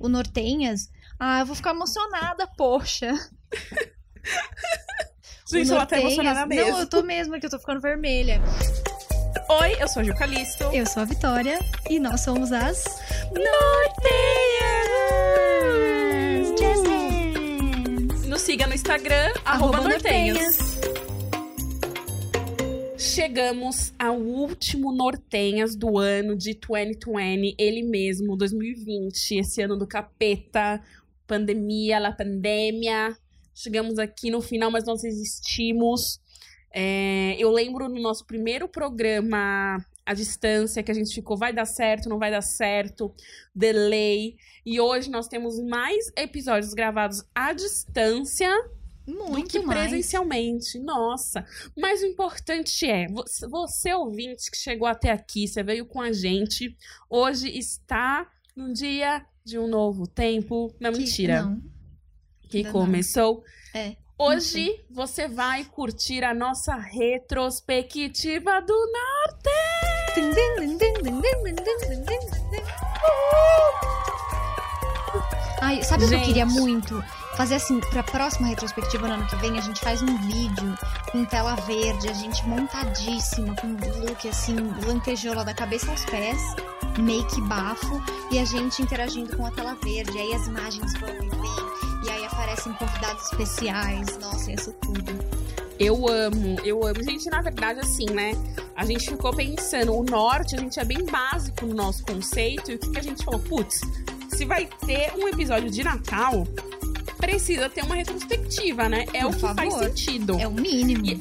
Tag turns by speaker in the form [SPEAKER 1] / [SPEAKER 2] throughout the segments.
[SPEAKER 1] o Nortenhas, ah, eu vou ficar emocionada, poxa.
[SPEAKER 2] Gente, ela tá emocionada mesmo.
[SPEAKER 1] Não, eu tô mesmo, que eu tô ficando vermelha.
[SPEAKER 2] Oi, eu sou a Ju Calisto.
[SPEAKER 1] Eu sou a Vitória e nós somos as
[SPEAKER 2] Nortenhas!
[SPEAKER 1] Jazz
[SPEAKER 2] Nos siga no Instagram, arroba, Nortenhas. Chegamos ao último Nortenhas do ano de 2020, ele mesmo, 2020, esse ano do capeta, pandemia, la pandemia. Chegamos aqui no final, mas nós existimos. É, eu lembro no nosso primeiro programa à distância que a gente ficou vai dar certo, não vai dar certo, delay. E hoje nós temos mais episódios gravados à distância
[SPEAKER 1] Muito
[SPEAKER 2] do que
[SPEAKER 1] mais.
[SPEAKER 2] presencialmente. Nossa. Mas o importante é, você, ouvinte que chegou até aqui, você veio com a gente, hoje está num dia de um novo tempo. Não,
[SPEAKER 1] Que-
[SPEAKER 2] mentira.
[SPEAKER 1] Não.
[SPEAKER 2] que
[SPEAKER 1] ainda não.
[SPEAKER 2] começou.
[SPEAKER 1] É.
[SPEAKER 2] Hoje você vai curtir a nossa retrospectiva do
[SPEAKER 1] Ai, sabe o que eu queria muito? Fazer assim, pra próxima retrospectiva no ano que vem, a gente faz um vídeo com tela verde, a gente montadíssima, com look assim, lantejoula da cabeça aos pés, make bafo, e a gente interagindo com a tela verde. Aí as imagens vão e vêm, e aí aparecem convidados especiais. Nossa, isso tudo.
[SPEAKER 2] Eu amo, eu amo. Gente, na verdade, assim, né? A gente ficou pensando, o norte, a gente é bem básico no nosso conceito, e o que, que a gente falou? Putz, se vai ter um episódio de Natal, precisa ter uma retrospectiva, né? É
[SPEAKER 1] Por
[SPEAKER 2] o que faz
[SPEAKER 1] favor.
[SPEAKER 2] sentido.
[SPEAKER 1] É o mínimo.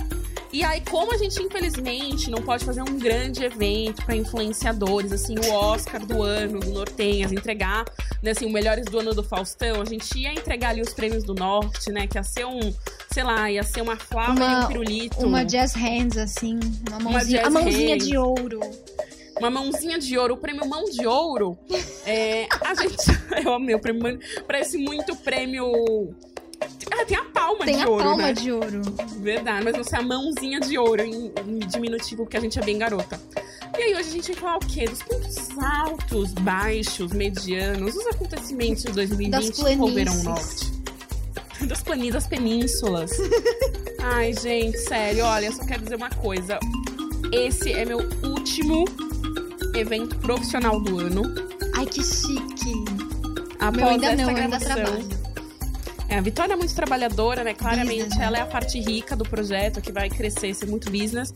[SPEAKER 2] E aí, como a gente, infelizmente, não pode fazer um grande evento para influenciadores, assim, o Oscar do ano, do Nortenhas, entregar, né, assim, o Melhores do Ano do Faustão, a gente ia entregar ali os prêmios do Norte, né, que ia ser um, sei lá, ia ser uma flauta
[SPEAKER 1] Uma-
[SPEAKER 2] e um pirulito.
[SPEAKER 1] Uma jazz hands, assim, uma mãozinha.
[SPEAKER 2] jazz
[SPEAKER 1] a mãozinha
[SPEAKER 2] hands.
[SPEAKER 1] de ouro.
[SPEAKER 2] Uma mãozinha de ouro, o prêmio Mão de Ouro. É, a gente. Eu amei o prêmio. Parece muito prêmio. Ah, tem a palma
[SPEAKER 1] Tem
[SPEAKER 2] de
[SPEAKER 1] a
[SPEAKER 2] ouro.
[SPEAKER 1] palma
[SPEAKER 2] né?
[SPEAKER 1] de ouro.
[SPEAKER 2] Verdade, mas não sei a mãozinha de ouro em, em diminutivo, porque a gente é bem garota. E aí, hoje a gente vai falar o quê? Dos pontos altos, baixos, medianos, os acontecimentos de 2020
[SPEAKER 1] Das
[SPEAKER 2] que envolveram o norte. Das planícies, das penínsulas. Ai, gente, sério, olha, eu só quero dizer uma coisa. Esse é meu último evento profissional do ano.
[SPEAKER 1] Ai, que chique.
[SPEAKER 2] Após
[SPEAKER 1] Meu ainda não, eu ainda trabalho.
[SPEAKER 2] É, a Vitória é muito trabalhadora, né? Claramente,
[SPEAKER 1] Business, né?
[SPEAKER 2] ela é a parte rica do projeto, que vai crescer, ser muito business.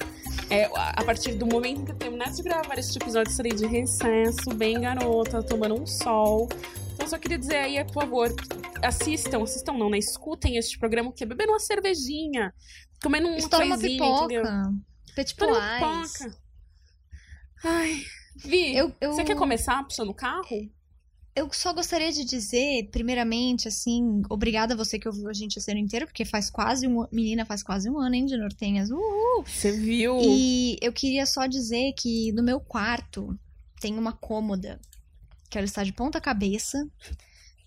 [SPEAKER 2] É, a partir do momento que eu terminar de gravar este episódio, estarei de recesso, bem garota, tomando um sol. Então, só queria dizer aí, por favor, assistam, assistam não, né? Escutem este programa, que é bebendo uma cervejinha, comendo uma
[SPEAKER 1] Estoura uma pipoca.
[SPEAKER 2] entendeu? Estoura uma
[SPEAKER 1] pois.
[SPEAKER 2] pipoca. Ai, Vi,
[SPEAKER 1] Eu, eu,
[SPEAKER 2] você quer começar puxando o carro?
[SPEAKER 1] eu só gostaria de dizer, primeiramente, assim, obrigada a você que ouviu a gente esse ano inteiro, porque faz quase um menina, faz quase um ano, hein, de Nortenhas. Uhul!
[SPEAKER 2] Você viu?
[SPEAKER 1] E eu queria só dizer que no meu quarto tem uma cômoda que ela está de ponta cabeça.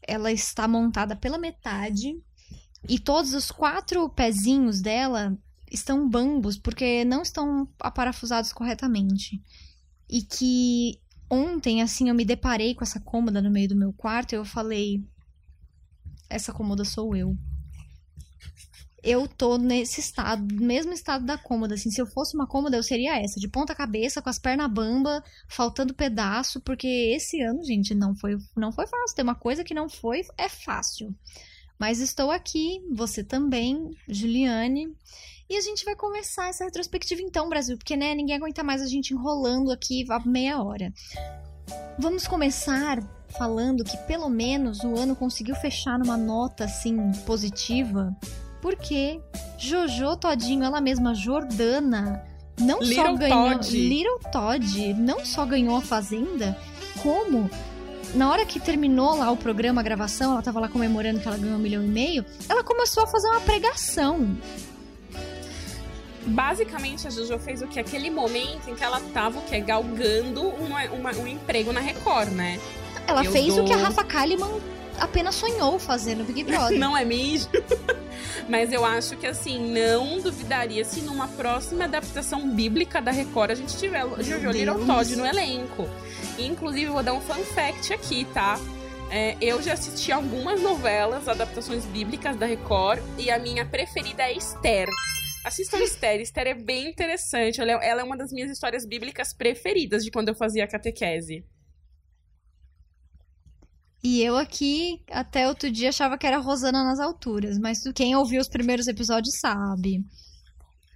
[SPEAKER 1] Ela está montada pela metade e todos os quatro pezinhos dela estão bambos porque não estão aparafusados corretamente. E que ontem, assim, eu me deparei com essa cômoda no meio do meu quarto e eu falei: essa cômoda sou eu eu tô nesse estado, mesmo estado da cômoda, assim, se eu fosse uma cômoda, eu seria essa, de ponta cabeça, com as pernas bamba, faltando pedaço, porque esse ano, gente, não foi, não foi fácil, tem uma coisa que não foi, é fácil. Mas estou aqui, você também, Juliane, e a gente vai começar essa retrospectiva então, Brasil, porque, né, ninguém aguenta mais a gente enrolando aqui a meia hora. Vamos começar falando que pelo menos o ano conseguiu fechar numa nota, assim, positiva, porque Jojo Todinho, ela mesma, Jordana, não só
[SPEAKER 2] Little
[SPEAKER 1] ganhou.
[SPEAKER 2] Todd.
[SPEAKER 1] Little Todd não só ganhou a Fazenda, como na hora que terminou lá o programa, a gravação, ela tava lá comemorando que ela ganhou um milhão e meio, ela começou a fazer uma pregação.
[SPEAKER 2] Basicamente, a Jojo fez o que? Aquele momento em que ela tava, o quê? Galgando uma- uma- um emprego na Record, né?
[SPEAKER 1] Ela
[SPEAKER 2] Eu
[SPEAKER 1] fez o que a
[SPEAKER 2] dou-
[SPEAKER 1] Rafa Kalimann apenas sonhou fazer no Big Brother.
[SPEAKER 2] Não é mesmo? Mas eu acho que, assim, não duvidaria se numa próxima adaptação bíblica da Record a gente tiver Jojo
[SPEAKER 1] Deus.
[SPEAKER 2] Little Todd no elenco. E, inclusive, vou dar um fun fact aqui, tá? É, eu já assisti algumas novelas, adaptações bíblicas da Record, e a minha preferida é Esther. Assistam Esther. Esther é bem interessante. Ela é, ela é uma das minhas histórias bíblicas preferidas de quando eu fazia catequese.
[SPEAKER 1] E eu aqui, até outro dia, achava que era Rosana nas alturas, mas quem ouviu os primeiros episódios sabe.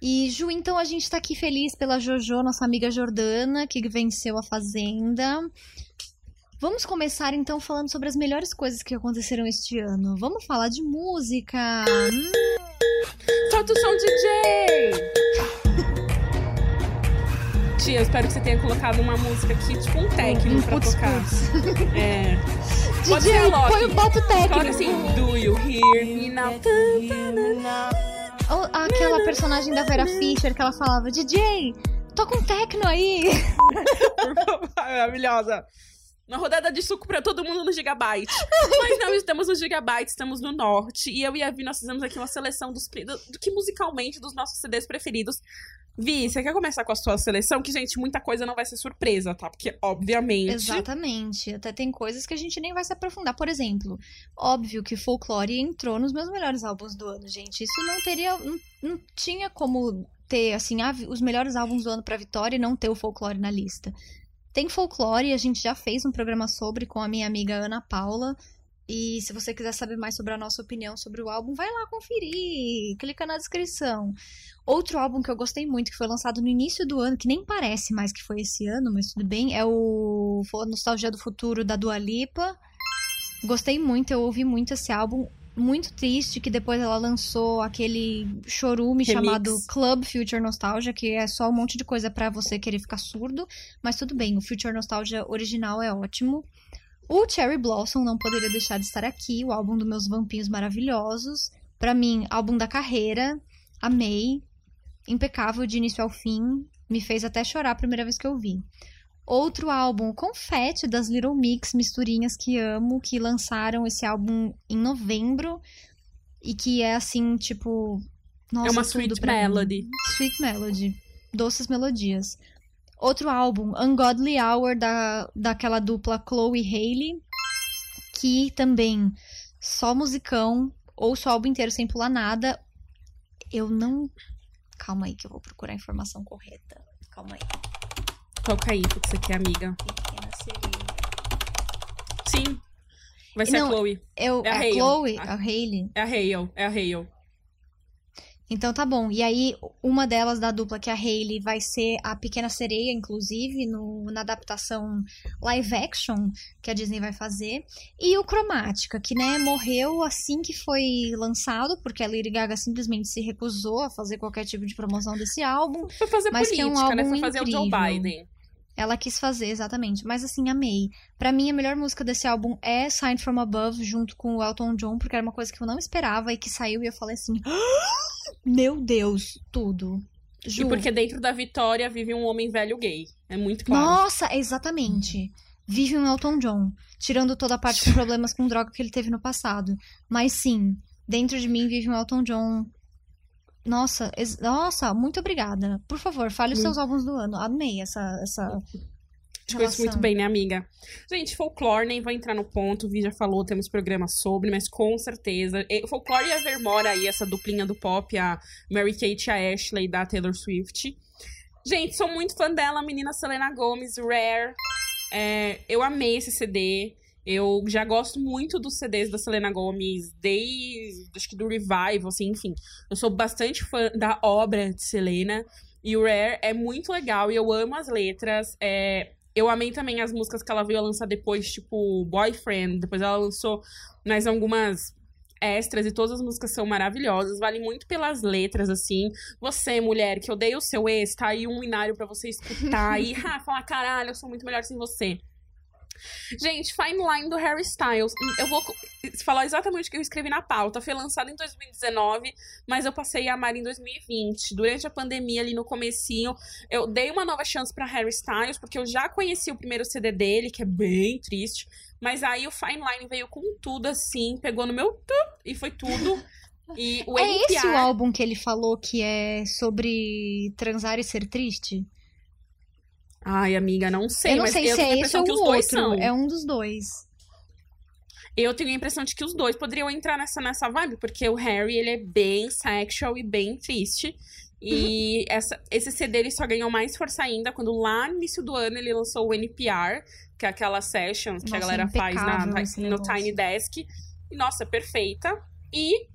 [SPEAKER 1] E, Ju, então a gente tá aqui feliz pela Jojo, nossa amiga Jordana, que venceu a Fazenda. Vamos começar então falando sobre as melhores coisas que aconteceram este ano. Vamos falar de música. Hum.
[SPEAKER 2] Solta o som, DJ! Tia, eu espero que você tenha colocado uma música aqui, tipo um técnico
[SPEAKER 1] Um
[SPEAKER 2] pra
[SPEAKER 1] putz,
[SPEAKER 2] tocar.
[SPEAKER 1] putz.
[SPEAKER 2] É. Pode ser
[SPEAKER 1] DJ,
[SPEAKER 2] Loki.
[SPEAKER 1] põe o bota técnico.
[SPEAKER 2] Coloca assim, do you hear me now?
[SPEAKER 1] Ou aquela personagem da Vera Fischer que ela falava, DJ, toca um techno aí.
[SPEAKER 2] Maravilhosa. Uma rodada de suco pra todo mundo no Gigabyte. Mas não estamos no Gigabyte, estamos no Norte. E eu e a Vi, nós fizemos aqui uma seleção dos, do, do que musicalmente dos nossos CDs preferidos. Vi, você quer começar com a sua seleção? Que, gente, muita coisa não vai ser surpresa, tá? Porque, obviamente.
[SPEAKER 1] Exatamente. Até tem coisas que a gente nem vai se aprofundar. Por exemplo, óbvio que Folklore entrou nos meus melhores álbuns do ano, gente. Isso não teria. Não, não tinha como ter, assim, os melhores álbuns do ano pra Vitória e não ter o Folklore na lista. Tem Folklore, a gente já fez um programa sobre com a minha amiga Ana Paula. E se você quiser saber mais sobre a nossa opinião sobre o álbum, vai lá conferir. Clica na descrição. Outro álbum que eu gostei muito, que foi lançado no início do ano, que nem parece mais que foi esse ano, mas tudo bem, é o Nostalgia do Futuro da Dua Lipa. Gostei muito, eu ouvi muito esse álbum. Muito triste que depois ela lançou aquele chorume
[SPEAKER 2] Remix.
[SPEAKER 1] chamado Club Future Nostalgia, que é só um monte de coisa pra você querer ficar surdo. Mas tudo bem, o Future Nostalgia original é ótimo. O Cherry Blossom não poderia deixar de estar aqui, o álbum dos meus vampinhos maravilhosos. Pra mim, álbum da carreira. Amei. Impecável de início ao fim. Me fez até chorar a primeira vez que eu vi. Outro álbum, Confete, das Little Mix, misturinhas que amo, que lançaram esse álbum em novembro. E que é assim, tipo. Nossa,
[SPEAKER 2] é uma sweet
[SPEAKER 1] pra mim.
[SPEAKER 2] melody.
[SPEAKER 1] Sweet Melody. Doces melodias. Outro álbum, Ungodly Hour, da, daquela dupla Chloe Hailey. Que também só musicão, ou só álbum inteiro sem pular nada. Eu não. Calma aí que eu vou procurar a informação correta. Calma aí.
[SPEAKER 2] Toca aí, o que você quer, amiga.
[SPEAKER 1] Pequena sereia.
[SPEAKER 2] Sim. Vai ser
[SPEAKER 1] Não,
[SPEAKER 2] a Chloe.
[SPEAKER 1] Eu,
[SPEAKER 2] É a
[SPEAKER 1] a,
[SPEAKER 2] Hale.
[SPEAKER 1] Chloe,
[SPEAKER 2] Ah.
[SPEAKER 1] a Hailey.
[SPEAKER 2] É a Hale. É a Hale.
[SPEAKER 1] Então tá bom. E aí, uma delas da dupla, que é a Hailey, vai ser a Pequena Sereia, inclusive, no, na adaptação live action que a Disney vai fazer. E o Cromática, que, né, morreu assim que foi lançado, porque a Lady Gaga simplesmente se recusou a fazer qualquer tipo de promoção desse álbum.
[SPEAKER 2] Foi fazer
[SPEAKER 1] Mas que é um
[SPEAKER 2] política, né?
[SPEAKER 1] álbum
[SPEAKER 2] Foi fazer o Joe
[SPEAKER 1] incrível.
[SPEAKER 2] Biden.
[SPEAKER 1] Ela quis fazer, exatamente. Mas assim, amei. Pra mim, a melhor música desse álbum é Sign From Above, junto com o Elton John, porque era uma coisa que eu não esperava e que saiu e eu falei assim: Meu Deus, tudo. Ju,
[SPEAKER 2] E porque dentro da Vitória vive um homem velho gay. É muito claro.
[SPEAKER 1] Nossa, exatamente. Vive um Elton John, tirando toda a parte de problemas com droga que ele teve no passado. Mas sim, dentro de mim vive um Elton John. Nossa, nossa, muito obrigada. Por favor, fale os seus álbuns do ano. Amei essa, essa
[SPEAKER 2] Te conheço muito bem, né, amiga? Gente, folclore, nem vou entrar no ponto, o Vi já falou, temos programa sobre, mas com certeza. Folclore e Evermore aí, essa duplinha do pop, a Mary Kate e a Ashley da Taylor Swift. Gente, sou muito fã dela, a menina Selena Gomez, Rare. É, eu amei esse CD. Eu já gosto muito dos CDs da Selena Gomez, desde acho que do Revival, assim, enfim. Eu sou bastante fã da obra de Selena. E o Rare é muito legal e eu amo as letras. É, eu amei também as músicas que ela veio a lançar depois, tipo Boyfriend. Depois ela lançou mais algumas extras e todas as músicas são maravilhosas. Vale muito pelas letras, assim. Você, mulher, que odeia o seu ex, tá aí um inário pra você escutar e ah, falar: caralho, eu sou muito melhor sem você. Gente, Fine Line do Harry Styles. Hum, Eu vou falar exatamente o que eu escrevi na pauta. Foi lançado em 2019, mas eu passei a amar em 2020. Durante a pandemia, ali no comecinho, eu dei uma nova chance pra Harry Styles, porque eu já conheci o primeiro CD dele, que é bem triste. Mas aí o Fine Line veio com tudo, assim, pegou no meu e foi tudo. E o
[SPEAKER 1] É esse o
[SPEAKER 2] NPR
[SPEAKER 1] álbum que ele falou que é sobre transar e ser triste?
[SPEAKER 2] Ai, amiga, não sei,
[SPEAKER 1] eu não
[SPEAKER 2] mas
[SPEAKER 1] sei
[SPEAKER 2] eu
[SPEAKER 1] se é esse ou
[SPEAKER 2] que
[SPEAKER 1] o
[SPEAKER 2] os dois
[SPEAKER 1] outro.
[SPEAKER 2] são.
[SPEAKER 1] É um dos dois.
[SPEAKER 2] Eu tenho a impressão de que os dois poderiam entrar nessa, nessa vibe, porque o Harry, ele é bem sexual e bem triste. E essa, esse CD ele só ganhou mais força ainda quando lá no início do ano ele lançou o NPR, que é aquela sessions que a galera faz na, no
[SPEAKER 1] negócio.
[SPEAKER 2] Tiny Desk. E, nossa, perfeita. E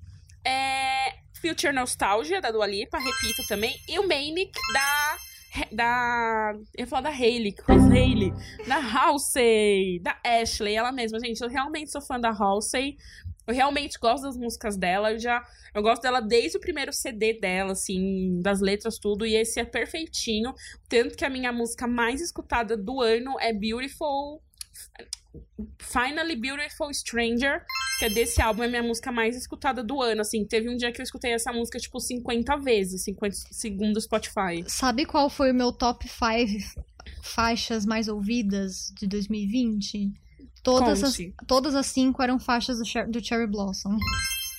[SPEAKER 2] é, Future Nostalgia, da Dua Lipa, repito também. E o Manic, da... Da. Eu ia falar da Hailey, Chris Hailey. Da Halsey. Da Ashley, ela mesma. Gente, eu realmente sou fã da Halsey. Eu realmente gosto das músicas dela. Eu já. Eu gosto dela desde o primeiro CD dela, assim, das letras, tudo. E esse é perfeitinho. Tanto que a minha música mais escutada do ano é Beautiful. Finally Beautiful Stranger, que é desse álbum, é a minha música mais escutada do ano. Assim, teve um dia que eu escutei essa música, tipo, 50 vezes, 50 segundo Spotify.
[SPEAKER 1] Sabe qual foi o meu top 5 faixas mais ouvidas de 2020? Todas as, todas as cinco eram faixas do, Cher- do Cherry Blossom.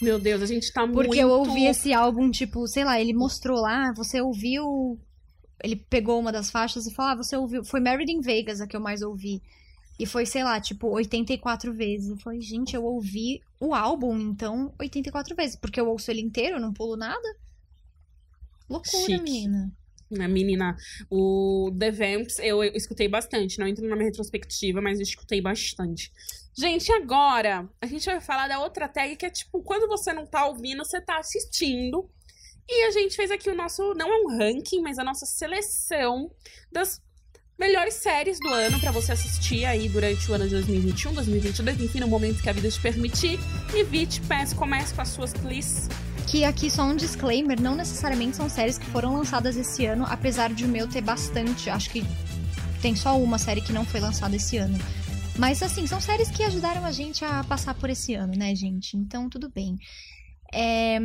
[SPEAKER 2] Meu Deus, a gente tá muito.
[SPEAKER 1] Porque eu ouvi esse álbum, tipo, sei lá, ele mostrou lá, você ouviu. Ele pegou uma das faixas e falou: Ah, você ouviu. Foi Married in Vegas a que eu mais ouvi. E foi, sei lá, tipo, 84 vezes. Eu falei, gente, eu ouvi o álbum, então, 84 vezes. Porque eu ouço ele inteiro, eu não pulo nada. Loucura,
[SPEAKER 2] Chique.
[SPEAKER 1] menina.
[SPEAKER 2] A menina, o The Vamps, eu, eu escutei bastante. Não entro na minha retrospectiva, mas eu escutei bastante. Gente, agora a gente vai falar da outra tag que é tipo, quando você não tá ouvindo, você tá assistindo. E a gente fez aqui o nosso, não é um ranking, mas a nossa seleção das melhores séries do ano pra você assistir aí durante o ano de 2021, 2022, enfim, no momento que a vida te permitir. E Vit, peço, comece com as suas, please.
[SPEAKER 1] Que aqui só um disclaimer, não necessariamente são séries que foram lançadas esse ano, apesar de o meu ter bastante. Acho que tem só uma série que não foi lançada esse ano. Mas assim, são séries que ajudaram a gente a passar por esse ano, né, gente? Então tudo bem. É,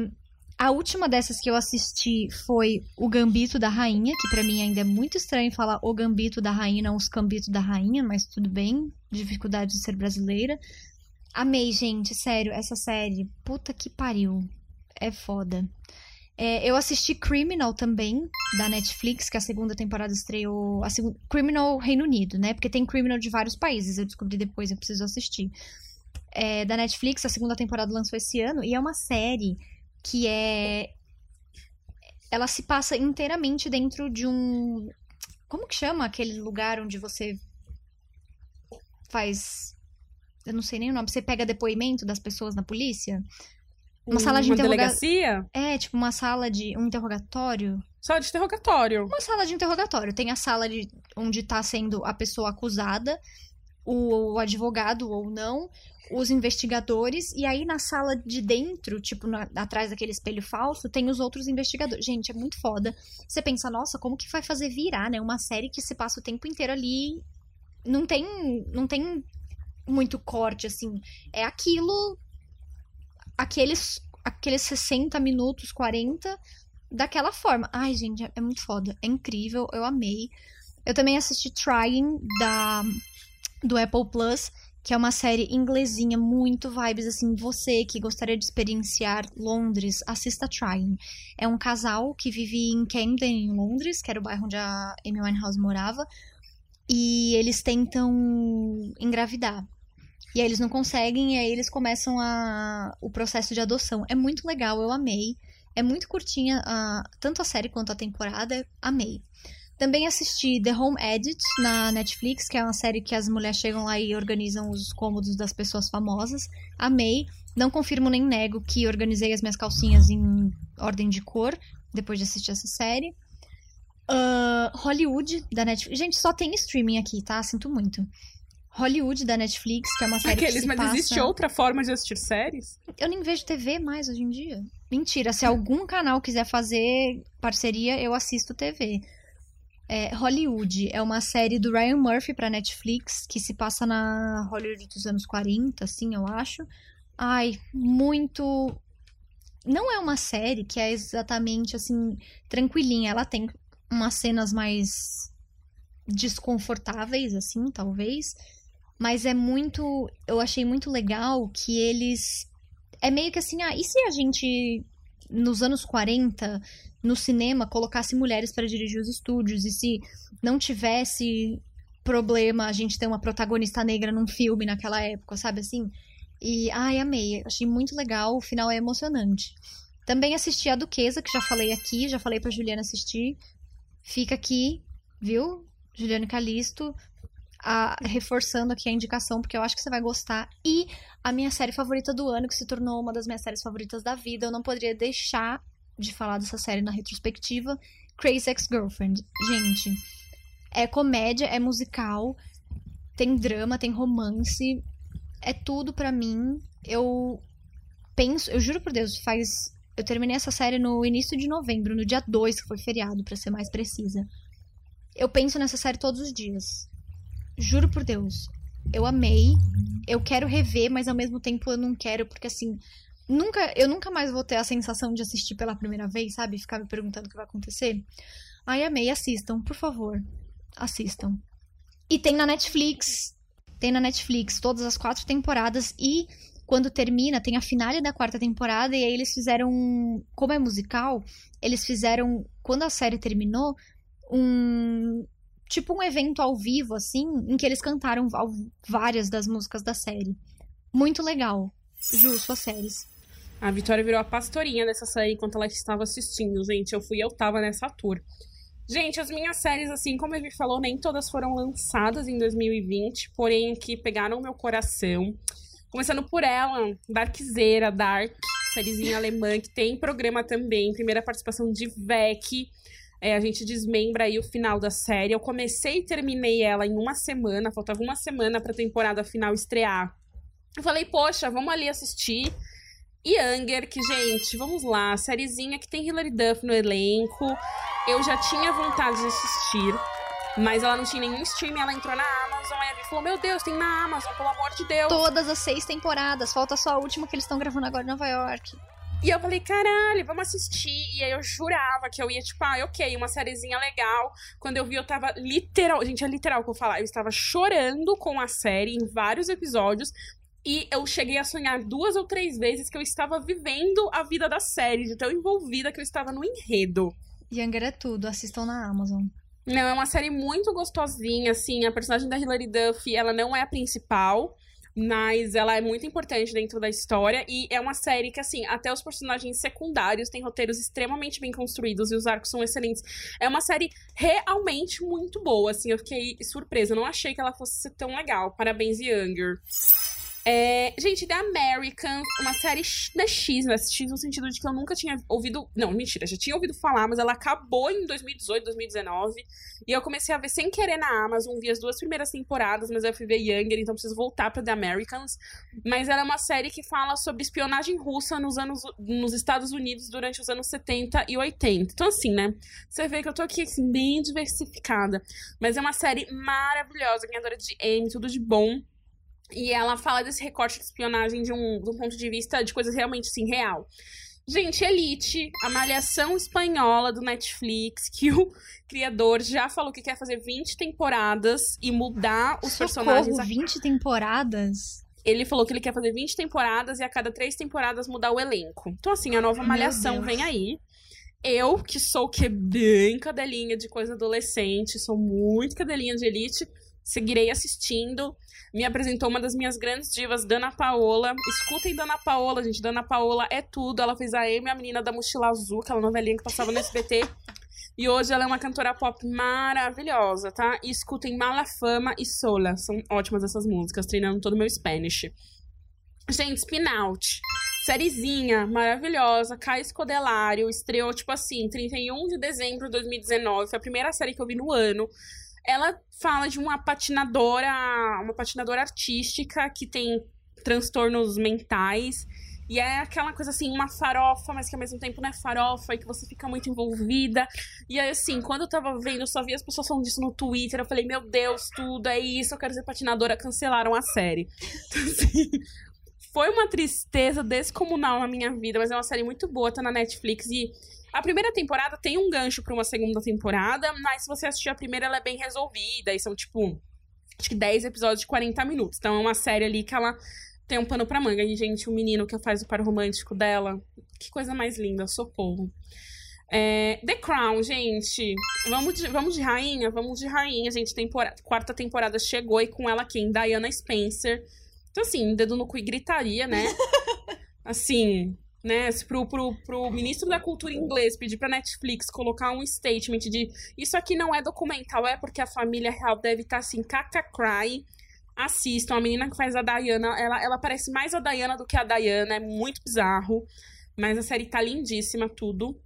[SPEAKER 1] A última dessas que eu assisti foi O Gambito da Rainha, que pra mim ainda é muito estranho falar O Gambito da Rainha, não Os Gambitos da Rainha, mas tudo bem. Dificuldade de ser brasileira. Amei, gente, sério, essa série. Puta que pariu. É foda. É, eu assisti Criminal também, da Netflix, que a segunda temporada estreou. A. Criminal Reino Unido, né? Porque tem Criminal de vários países, eu descobri depois, eu preciso assistir. É, da Netflix, a segunda temporada lançou esse ano, e é uma série que é. Ela se passa inteiramente dentro de um. Como que chama aquele lugar onde você faz. Eu não sei nem o nome. Você pega depoimento das pessoas na polícia? Uma sala de
[SPEAKER 2] Uma
[SPEAKER 1] interroga-
[SPEAKER 2] delegacia?
[SPEAKER 1] É, tipo uma sala de. um interrogatório.
[SPEAKER 2] Só de interrogatório.
[SPEAKER 1] Uma sala de interrogatório. Tem a sala de, onde tá sendo a pessoa acusada, o, o advogado ou não, os investigadores, e aí na sala de dentro, tipo, na- atrás daquele espelho falso, tem os outros investigadores. Gente, é muito foda. Você pensa, nossa, como que vai fazer virar, né? Uma série que se passa o tempo inteiro ali. Não tem. Não tem muito corte, assim. É aquilo. Aqueles. Aqueles 60 minutos, 40 daquela forma. Ai, gente, é- é muito foda. É incrível, eu amei. Eu também assisti Trying da do Apple Plus, que é uma série inglesinha muito vibes assim, você que gostaria de experienciar Londres, assista Trying. É um casal que vive em Camden, em Londres, que era o bairro onde a Amy Winehouse morava, e eles tentam engravidar. E aí eles não conseguem, e aí eles começam a, o processo de adoção. É muito legal, eu amei. É muito curtinha, a- tanto a série quanto a temporada. Amei. Também assisti The Home Edit na Netflix, que é uma série que as mulheres chegam lá e organizam os cômodos das pessoas famosas. Amei. Não confirmo nem nego que organizei as minhas calcinhas em ordem de cor depois de assistir essa série. Ah, Hollywood da Netflix. Gente, só tem streaming aqui, tá? Sinto muito. Hollywood da Netflix, que é uma série que
[SPEAKER 2] Aqueles,
[SPEAKER 1] se
[SPEAKER 2] mas
[SPEAKER 1] passa...
[SPEAKER 2] existe outra forma de assistir séries?
[SPEAKER 1] Eu nem vejo TV mais hoje em dia. Mentira, se algum canal quiser fazer parceria, eu assisto TV. É, Hollywood é uma série do Ryan Murphy pra Netflix, que se passa na Hollywood dos anos 40, assim, eu acho. Ai, muito. Não é uma série que é exatamente assim, tranquilinha. Ela tem umas cenas mais desconfortáveis, assim, talvez. Mas é muito. Eu achei muito legal que eles. É meio que assim, ah, e se a gente, nos anos 40, no cinema, colocasse mulheres para dirigir os estúdios? E se não tivesse problema a gente ter uma protagonista negra num filme naquela época, sabe assim? E, ai, amei. Achei muito legal. O final é emocionante. Também assisti a Duquesa, que já falei aqui, já falei pra Juliana assistir. Fica aqui, viu? Juliana Calisto, a, reforçando aqui a indicação, porque eu acho que você vai gostar. E a minha série favorita do ano, que se tornou uma das minhas séries favoritas da vida, eu não poderia deixar de falar dessa série na retrospectiva, Crazy Ex-Girlfriend. Gente, é comédia, é musical, tem drama, tem romance, é tudo para mim. Eu penso, eu juro por Deus, faz eu terminei essa série no início de novembro, no dia 2, que foi feriado, para ser mais precisa. Eu penso nessa série todos os dias. Juro por Deus. Eu amei. Eu quero rever, mas ao mesmo tempo eu não quero, porque assim. Nunca, eu nunca mais vou ter a sensação de assistir pela primeira vez, sabe? Ficar me perguntando o que vai acontecer. Ai, amei. Assistam, por favor. Assistam. E tem na Netflix. Tem na Netflix todas as quatro temporadas. E quando termina, tem a finale da quarta temporada. E aí eles fizeram. Como é musical, eles fizeram. Quando a série terminou, um tipo um evento ao vivo, assim, em que eles cantaram várias das músicas da série. Muito legal. Ju, suas séries.
[SPEAKER 2] A Vitória virou a pastorinha dessa série enquanto ela estava assistindo, gente. Eu fui, eu tava nessa tour. Gente, as minhas séries, assim, como ele falou, nem todas foram lançadas em 2020, porém que pegaram meu coração. Começando por ela, Darkzeira, Dark, sériezinha alemã, que tem programa também, primeira participação de Vec. É, a gente desmembra aí o final da série. Eu comecei e terminei ela em uma semana, faltava uma semana pra temporada final estrear. Eu falei, poxa, vamos ali assistir. Younger, que, gente, vamos lá, sériezinha que tem Hilary Duff no elenco. Eu já tinha vontade de assistir, mas ela não tinha nenhum stream, ela entrou na Amazon e falou: Meu Deus, tem na Amazon, pelo amor de Deus.
[SPEAKER 1] Todas as seis temporadas, falta só a última que eles estão gravando agora em Nova York.
[SPEAKER 2] E eu falei, caralho, vamos assistir. E aí eu jurava que eu ia, tipo, ah, ok, uma sériezinha legal. Quando eu vi, eu tava literal. Gente, é literal que eu falar. Eu estava chorando com a série em vários episódios. E eu cheguei a sonhar duas ou três vezes que eu estava vivendo a vida da série, de tão envolvida que eu estava no enredo.
[SPEAKER 1] Younger é tudo, assistam na Amazon.
[SPEAKER 2] Não, é uma série muito gostosinha, assim. A personagem da Hilary Duff, ela não é a principal mas ela é muito importante dentro da história e é uma série que, assim, até os personagens secundários têm roteiros extremamente bem construídos e os arcos são excelentes. É uma série realmente muito boa, assim, eu fiquei surpresa, eu não achei que ela fosse ser tão legal. Parabéns, Younger. É, gente, The Americans, uma série da X, né? X no sentido de que eu nunca tinha ouvido. Não, mentira, já tinha ouvido falar, mas ela acabou em 2018, 2019. E eu comecei a ver sem querer na Amazon, vi as duas primeiras temporadas, mas eu fui ver Younger, então preciso voltar pra The Americans. Mas ela é uma série que fala sobre espionagem russa nos anos nos Estados Unidos durante os anos 70 e 80. Então, assim, né? Você vê que eu tô aqui, assim, bem diversificada. Mas é uma série maravilhosa, ganhadora de Emmy, tudo de bom. E ela fala desse recorte de espionagem de um, de um ponto de vista de coisas realmente, assim, real. Gente, Elite, a malhação espanhola do Netflix, que o criador já falou que quer fazer 20 temporadas e mudar os
[SPEAKER 1] Socorro,
[SPEAKER 2] personagens.
[SPEAKER 1] 20 temporadas?
[SPEAKER 2] Ele falou que ele quer fazer 20 temporadas e a cada três temporadas mudar o elenco. Então, assim, a nova malhação vem aí. Eu, que sou que bem cadelinha de coisa adolescente, sou muito cadelinha de Elite, seguirei assistindo. Me apresentou uma das minhas grandes divas, Dana Paola. Escutem Dana Paola, gente. Dana Paola é tudo. Ela fez a Amy, a menina da mochila azul, aquela novelinha que passava no SBT. E hoje ela é uma cantora pop maravilhosa, tá? E escutem Mala Fama e Sola. São ótimas essas músicas, treinando todo o meu Spanish. Gente, Spinout. Sériezinha maravilhosa. Caio Escodelário. Estreou, tipo assim, 31 de dezembro de 2019. Foi a primeira série que eu vi no ano. Ela fala de uma patinadora, uma patinadora artística que tem transtornos mentais. E é aquela coisa assim, uma farofa, mas que ao mesmo tempo não é farofa e que você fica muito envolvida. E aí, assim, quando eu tava vendo, eu só vi as pessoas falando disso no Twitter. Eu falei, meu Deus, tudo é isso, eu quero ser patinadora. Cancelaram a série. Então, assim, foi uma tristeza descomunal na minha vida, mas é uma série muito boa, tá na Netflix. E a primeira temporada tem um gancho para uma segunda temporada, mas se você assistir a primeira, ela é bem resolvida. E são, tipo, acho que 10 episódios de 40 minutos. Então é uma série ali que ela tem um pano pra manga. E, gente, o menino que faz o par romântico dela, que coisa mais linda, socorro. É, The Crown, gente. Vamos de, vamos de rainha? Vamos de rainha, gente. Temporada, quarta temporada chegou e com ela quem? Diana Spencer Então, assim, dedo no cu e gritaria, né? assim, né? Pro, pro, pro ministro da cultura inglês pedir pra Netflix colocar um statement de isso aqui não é documental, é porque a família real deve estar tá, assim, caca cry. Assistam, a menina que faz a Diana, ela, ela parece mais a Diana do que a Diana, é muito bizarro. Mas a série tá lindíssima, tudo.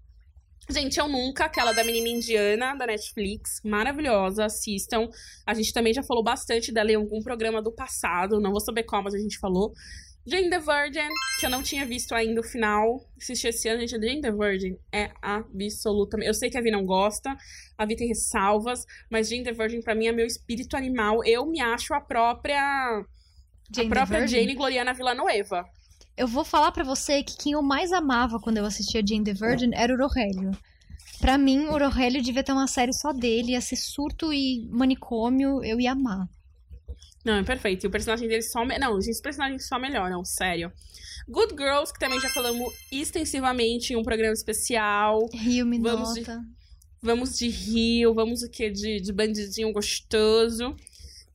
[SPEAKER 2] Gente, Eu Nunca, aquela da menina indiana da Netflix, maravilhosa, assistam. A gente também já falou bastante dela em algum programa do passado, não vou saber qual, mas a gente falou. Jane the Virgin, que eu não tinha visto ainda o final. Assisti esse ano, gente. Jane the Virgin é absolutamente. Eu sei que a Vi não gosta, a Vi tem ressalvas, mas Jane the Virgin, pra mim, é meu espírito animal. Eu me acho a própria. Jane a própria Jane Gloriana Villanueva.
[SPEAKER 1] Eu vou falar para você que quem eu mais amava quando eu assistia Jane the Virgin era o Rogelio. Pra mim, o Rogelio devia ter uma série só dele, ia ser surto e manicômio, eu ia amar.
[SPEAKER 2] Não, é perfeito. E o personagem dele só. Me... Não, os personagens só melhoram, sério. Good Girls, que também já falamos extensivamente em um programa especial.
[SPEAKER 1] Rio me
[SPEAKER 2] vamos. De... Vamos de Rio, vamos o quê? De, de bandidinho gostoso.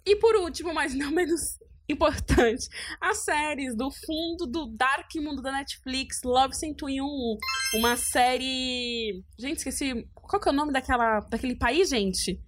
[SPEAKER 2] E por último, mas não menos importante, as séries do fundo do Dark Mundo da Netflix, Love 101, uma série... Gente, esqueci... Qual que é o nome daquela, daquele país, gente?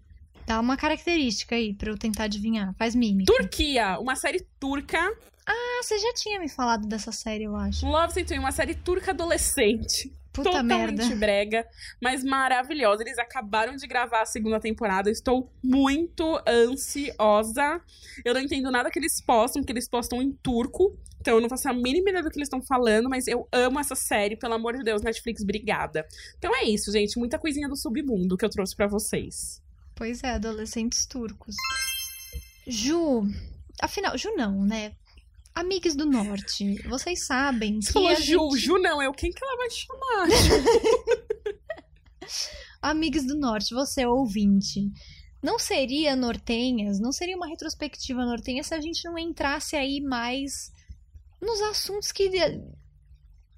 [SPEAKER 1] Dá uma característica aí pra eu tentar adivinhar. Faz mímica.
[SPEAKER 2] Turquia, uma série turca.
[SPEAKER 1] Ah, você já tinha me falado dessa série, eu acho.
[SPEAKER 2] Love 101, uma série turca adolescente.
[SPEAKER 1] Puta
[SPEAKER 2] totalmente
[SPEAKER 1] merda.
[SPEAKER 2] brega, mas maravilhosa. Eles acabaram de gravar a segunda temporada. Estou muito ansiosa. Eu não entendo nada que eles postam, porque eles postam em turco. Então eu não faço a mínima ideia do que eles estão falando, mas eu amo essa série, pelo amor de Deus, Netflix, obrigada. Então é isso, gente. Muita coisinha do submundo que eu trouxe para vocês.
[SPEAKER 1] Pois é, adolescentes turcos. Ju, afinal, Ju não, né? Amigas do Norte, vocês sabem
[SPEAKER 2] Você
[SPEAKER 1] que
[SPEAKER 2] falou Ju,
[SPEAKER 1] gente...
[SPEAKER 2] Ju não, eu quem que ela vai chamar?
[SPEAKER 1] Amigas do Norte, você é ouvinte. Não seria Nortenhas, não seria uma retrospectiva Nortenha se a gente não entrasse aí mais nos assuntos que,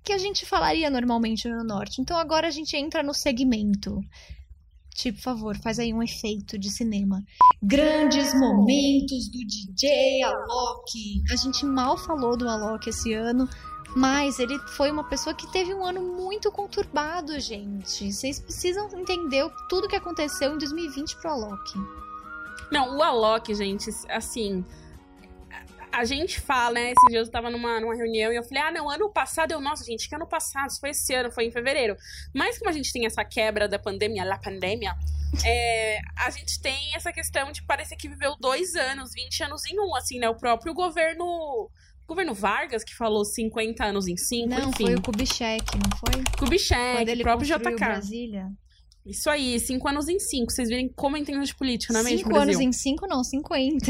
[SPEAKER 1] que a gente falaria normalmente no Norte. Então agora a gente entra no segmento. Tipo, por favor, faz aí um efeito de cinema. Grandes momentos do DJ Alok. A gente mal falou do Alok esse ano, mas ele foi uma pessoa que teve um ano muito conturbado, gente. Vocês precisam entender tudo que aconteceu em 2020 pro Alok.
[SPEAKER 2] Não, o Alok, gente, assim. A gente fala, né? Esses dias eu tava numa, numa reunião e eu falei, ah, não, ano passado eu, nossa, gente, que ano passado? Isso foi esse ano, foi em fevereiro. Mas como a gente tem essa quebra da pandemia, la pandemia, é, a gente tem essa questão de parecer que viveu dois anos, 20 anos em um, assim, né? O próprio governo. Governo Vargas, que falou 50 anos em 5,
[SPEAKER 1] Não,
[SPEAKER 2] enfim.
[SPEAKER 1] foi o Kubitschek, não foi?
[SPEAKER 2] Kubitschek, o próprio JK.
[SPEAKER 1] Brasília.
[SPEAKER 2] Isso aí, 5 anos em 5. Vocês virem como entendo de política, não é mesmo, Brasil?
[SPEAKER 1] anos em cinco, não, 50.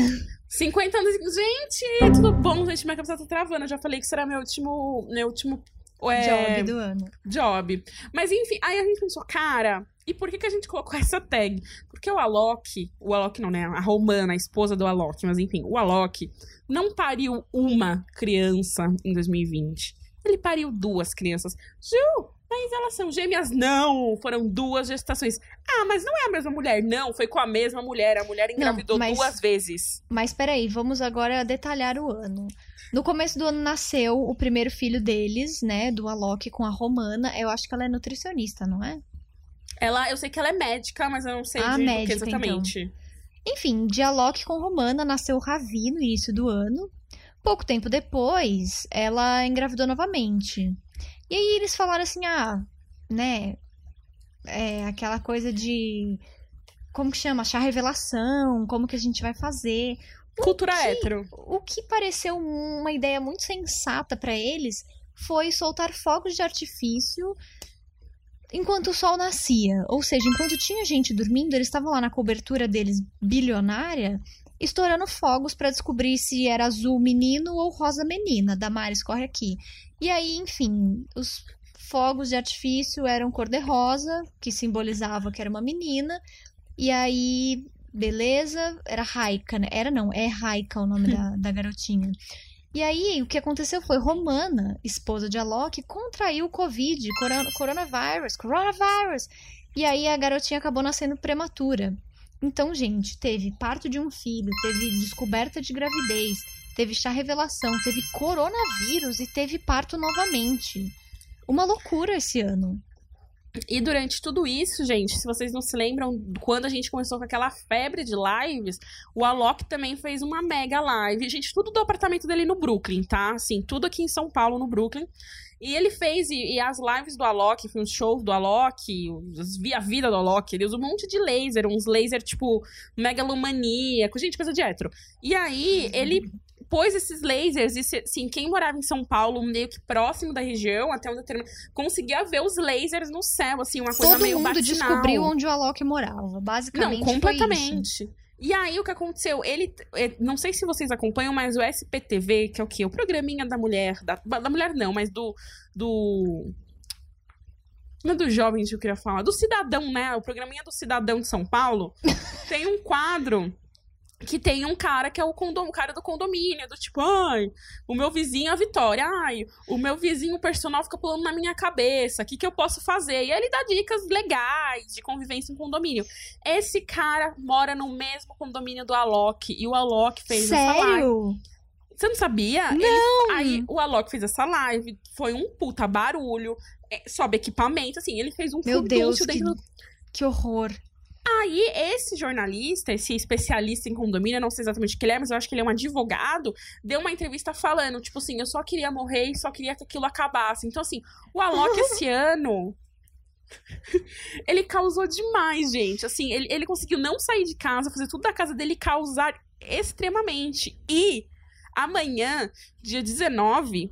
[SPEAKER 2] 50 anos. Gente, tudo bom, gente? Minha cabeça tá travando. Eu já falei que será meu último. Meu último. é,
[SPEAKER 1] Job do ano.
[SPEAKER 2] job. Mas enfim, aí a gente pensou, cara, e por que, que a gente colocou essa tag? Porque o Alok, o Alok não, né? A Romana, a esposa do Alok, mas enfim, o Alok não pariu uma criança em 2020. Ele pariu duas crianças. Ju, mas elas são gêmeas? Não, foram duas gestações. Ah, mas não é a mesma mulher. Não, foi com a mesma mulher. A mulher engravidou
[SPEAKER 1] mas-
[SPEAKER 2] duas vezes.
[SPEAKER 1] Mas peraí, vamos agora detalhar o ano. No começo do ano nasceu o primeiro filho deles, né? Do Alok com a Romana. Eu acho que ela é nutricionista, não é?
[SPEAKER 2] Ela, eu sei que ela é médica, mas eu não sei
[SPEAKER 1] Ah,
[SPEAKER 2] de
[SPEAKER 1] médica,
[SPEAKER 2] exatamente.
[SPEAKER 1] Enfim, de Alok com Romana nasceu Ravi no início do ano. Pouco tempo depois, ela engravidou novamente. E aí eles falaram assim, ah, né? É aquela coisa de. Como que chama? Achar revelação, como que a gente vai fazer.
[SPEAKER 2] Cultura
[SPEAKER 1] que-
[SPEAKER 2] hétero.
[SPEAKER 1] O que pareceu uma ideia muito sensata pra eles foi soltar fogos de artifício enquanto o sol nascia. Ou seja, enquanto tinha gente dormindo, eles estavam lá na cobertura deles bilionária, estourando fogos pra descobrir se era azul menino ou rosa menina. Damares corre aqui. E aí, enfim, os fogos de artifício eram cor-de-rosa, que simbolizava que era uma menina. E aí, beleza, era Raika, né? Era não, é Raika o nome da, da garotinha. E aí, o que aconteceu foi Romana, esposa de Alok, contraiu o Covid, coron- coronavírus, coronavírus. E aí a garotinha acabou nascendo prematura. Então, gente, teve parto de um filho, teve descoberta de gravidez, teve chá revelação, teve coronavírus e teve parto novamente. Uma loucura esse ano.
[SPEAKER 2] E durante tudo isso, gente, se vocês não se lembram, quando a gente começou com aquela febre de lives, o Alok também fez uma mega live. Gente, tudo do apartamento dele no Brooklyn, tá? Assim, tudo aqui em São Paulo, no Brooklyn. E ele fez, e, e as lives do Alok, os shows do Alok, os, a vida do Alok, ele usa um monte de laser, uns laser tipo megalomaníaco, gente, coisa de hétero. E aí, ele pôs esses lasers, e assim, quem morava em São Paulo, meio que próximo da região, até onde determinado, conseguia ver os lasers no céu, assim, uma coisa
[SPEAKER 1] Todo
[SPEAKER 2] meio
[SPEAKER 1] mundo
[SPEAKER 2] batinal.
[SPEAKER 1] descobriu onde o Alok morava. Basicamente.
[SPEAKER 2] Não, completamente. E aí, o que aconteceu? Ele. eh, Não sei se vocês acompanham, mas o SPTV, que é o quê? O programinha da mulher. Da, da mulher não, mas do. Do. Não é do jovem que eu queria falar. Do cidadão, né? O programinha do cidadão de São Paulo. tem um quadro que tem um cara que é o, condom, o cara do condomínio, do tipo, ai, o meu vizinho é a Vitória, ai, o meu vizinho personal fica pulando na minha cabeça, o que, que eu posso fazer? E aí ele dá dicas legais de convivência em condomínio. Esse cara mora no mesmo condomínio do Alok, e o Alok fez essa live.
[SPEAKER 1] Sério?
[SPEAKER 2] Você não sabia? Não! aí o Alok fez essa live, foi um puta barulho, é, sobe equipamento, assim, ele fez um
[SPEAKER 1] Meu Deus, que,
[SPEAKER 2] do
[SPEAKER 1] que horror.
[SPEAKER 2] Aí, esse jornalista, esse especialista em condomínio, não sei exatamente o que ele é, mas eu acho que ele é um advogado, deu uma entrevista falando, tipo assim, eu só queria morrer e só queria que aquilo acabasse. Então, assim, o Alok esse ano. ele causou demais, gente. Assim, ele, ele conseguiu não sair de casa, fazer tudo da casa dele causar extremamente. E amanhã, dia 19,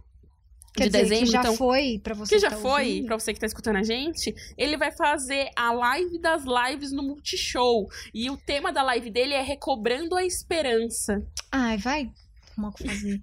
[SPEAKER 1] Quer
[SPEAKER 2] de
[SPEAKER 1] dizer,
[SPEAKER 2] dezembro,
[SPEAKER 1] que já
[SPEAKER 2] então,
[SPEAKER 1] foi pra você
[SPEAKER 2] que já
[SPEAKER 1] tá
[SPEAKER 2] foi, pra você que tá escutando a gente, ele vai fazer a live das lives no Multishow. E o tema da live dele é Recobrando a Esperança.
[SPEAKER 1] Ai, vai arrumar o que fazer.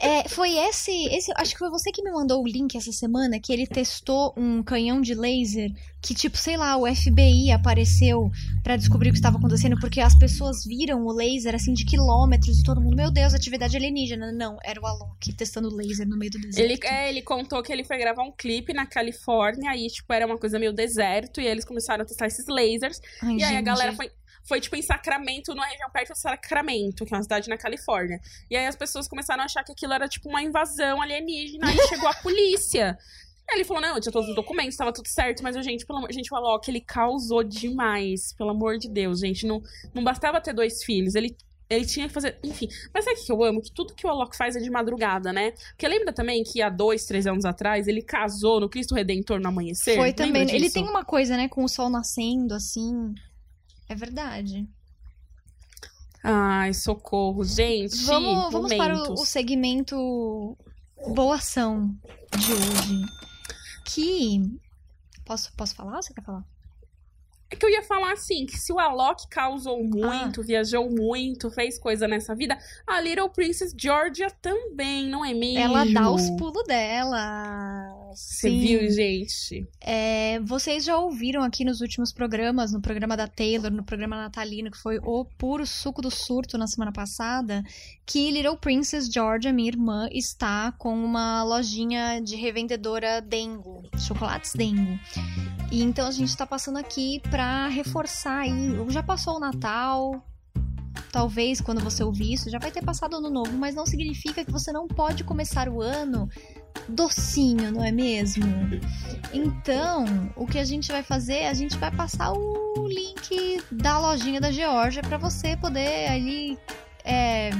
[SPEAKER 1] É, foi esse, esse. Acho que foi você que me mandou o link essa semana que ele testou um canhão de laser que, tipo, sei lá, o FBI apareceu pra descobrir o que estava acontecendo porque as pessoas viram o laser assim de quilômetros e todo mundo, meu Deus, atividade alienígena. Não, era o Alok testando laser no meio do deserto.
[SPEAKER 2] Ele, é, ele contou que ele foi gravar um clipe na Califórnia, aí, tipo, era uma coisa meio deserto, e eles começaram a testar esses lasers.
[SPEAKER 1] Ai,
[SPEAKER 2] e aí a
[SPEAKER 1] gente.
[SPEAKER 2] galera foi, foi, tipo, em Sacramento, numa região perto de Sacramento, que é uma cidade na Califórnia. E aí as pessoas começaram a achar que aquilo era, tipo, uma invasão alienígena, aí chegou a polícia. Aí ele falou, não, eu tinha todos os documentos, tava tudo certo, mas, gente, pelo amor... Gente, o Alok, ele causou demais, pelo amor de Deus, gente. Não, não bastava ter dois filhos, ele... Ele tinha que fazer. Enfim. Mas sabe o que eu amo? Que tudo que o Alok faz é de madrugada, né? Porque lembra também que há dois, três anos atrás ele casou no Cristo Redentor no amanhecer?
[SPEAKER 1] Foi também. Ele tem uma coisa, né, com o sol nascendo, assim. É verdade.
[SPEAKER 2] Ai, socorro, gente.
[SPEAKER 1] Vamos, vamos para o, o segmento Boa Ação de hoje. Que. Posso, posso falar ou você quer falar?
[SPEAKER 2] É que eu ia falar assim, que se o Alok causou
[SPEAKER 1] Ah.
[SPEAKER 2] muito, viajou muito, fez coisa nessa vida, a Little Princess Georgia também, não é mesmo?
[SPEAKER 1] Ela dá os pulos dela.
[SPEAKER 2] Você
[SPEAKER 1] Sim.
[SPEAKER 2] viu, gente?
[SPEAKER 1] É, vocês já ouviram aqui nos últimos programas, no programa da Taylor, no programa natalino, que foi o puro suco do surto na semana passada, que Little Princess Georgia, minha irmã, está com uma lojinha de revendedora Dengo, chocolates Dengo. E então a gente tá passando aqui pra reforçar aí. Já passou o Natal. Talvez quando você ouvir isso já vai ter passado ano novo, mas não significa que você não pode começar o ano docinho, não é mesmo? Então, o que a gente vai fazer? A gente vai passar o link da lojinha da Georgia para você poder ali é,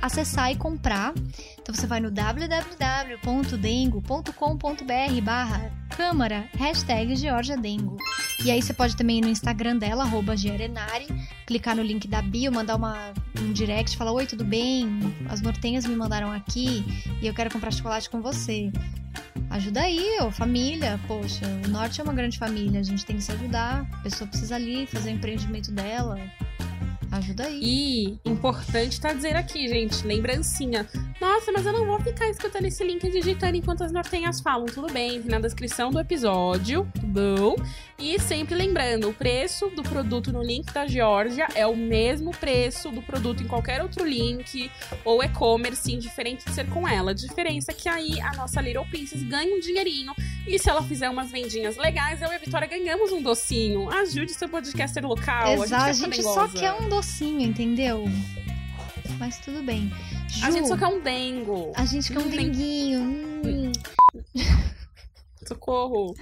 [SPEAKER 1] acessar e comprar. Então você vai no www.dengo.com.br barra câmara, hashtag Georgia Dengo. E aí você pode também ir no Instagram dela, arroba Gerenari, clicar no link da bio, mandar uma, um direct, falar, oi, tudo bem? As nortenhas me mandaram aqui e eu quero comprar chocolate com você. Ajuda aí, ô, família. Poxa, o Norte é uma grande família, a gente tem que se ajudar. A pessoa precisa ali fazer o empreendimento dela. Ajuda aí.
[SPEAKER 2] E importante tá dizer aqui, gente, lembrancinha. Nossa, mas eu não vou ficar escutando esse link e digitando enquanto as nortenhas falam. Tudo bem, na descrição do episódio, tudo bom? E sempre lembrando, o preço do produto no link da Georgia é o mesmo preço do produto em qualquer outro link ou e-commerce, indiferente de ser com ela. A diferença é que aí a nossa Little Princess ganha um dinheirinho e se ela fizer umas vendinhas legais, eu e a Vitória ganhamos um docinho. Ajude seu podcaster local.
[SPEAKER 1] Exato, a
[SPEAKER 2] a
[SPEAKER 1] gente,
[SPEAKER 2] gente, é
[SPEAKER 1] só quer um docinho, entendeu? Mas tudo bem. Ju,
[SPEAKER 2] A gente só quer um dengo.
[SPEAKER 1] a gente quer um
[SPEAKER 2] Hum,
[SPEAKER 1] denguinho. hum.
[SPEAKER 2] Socorro.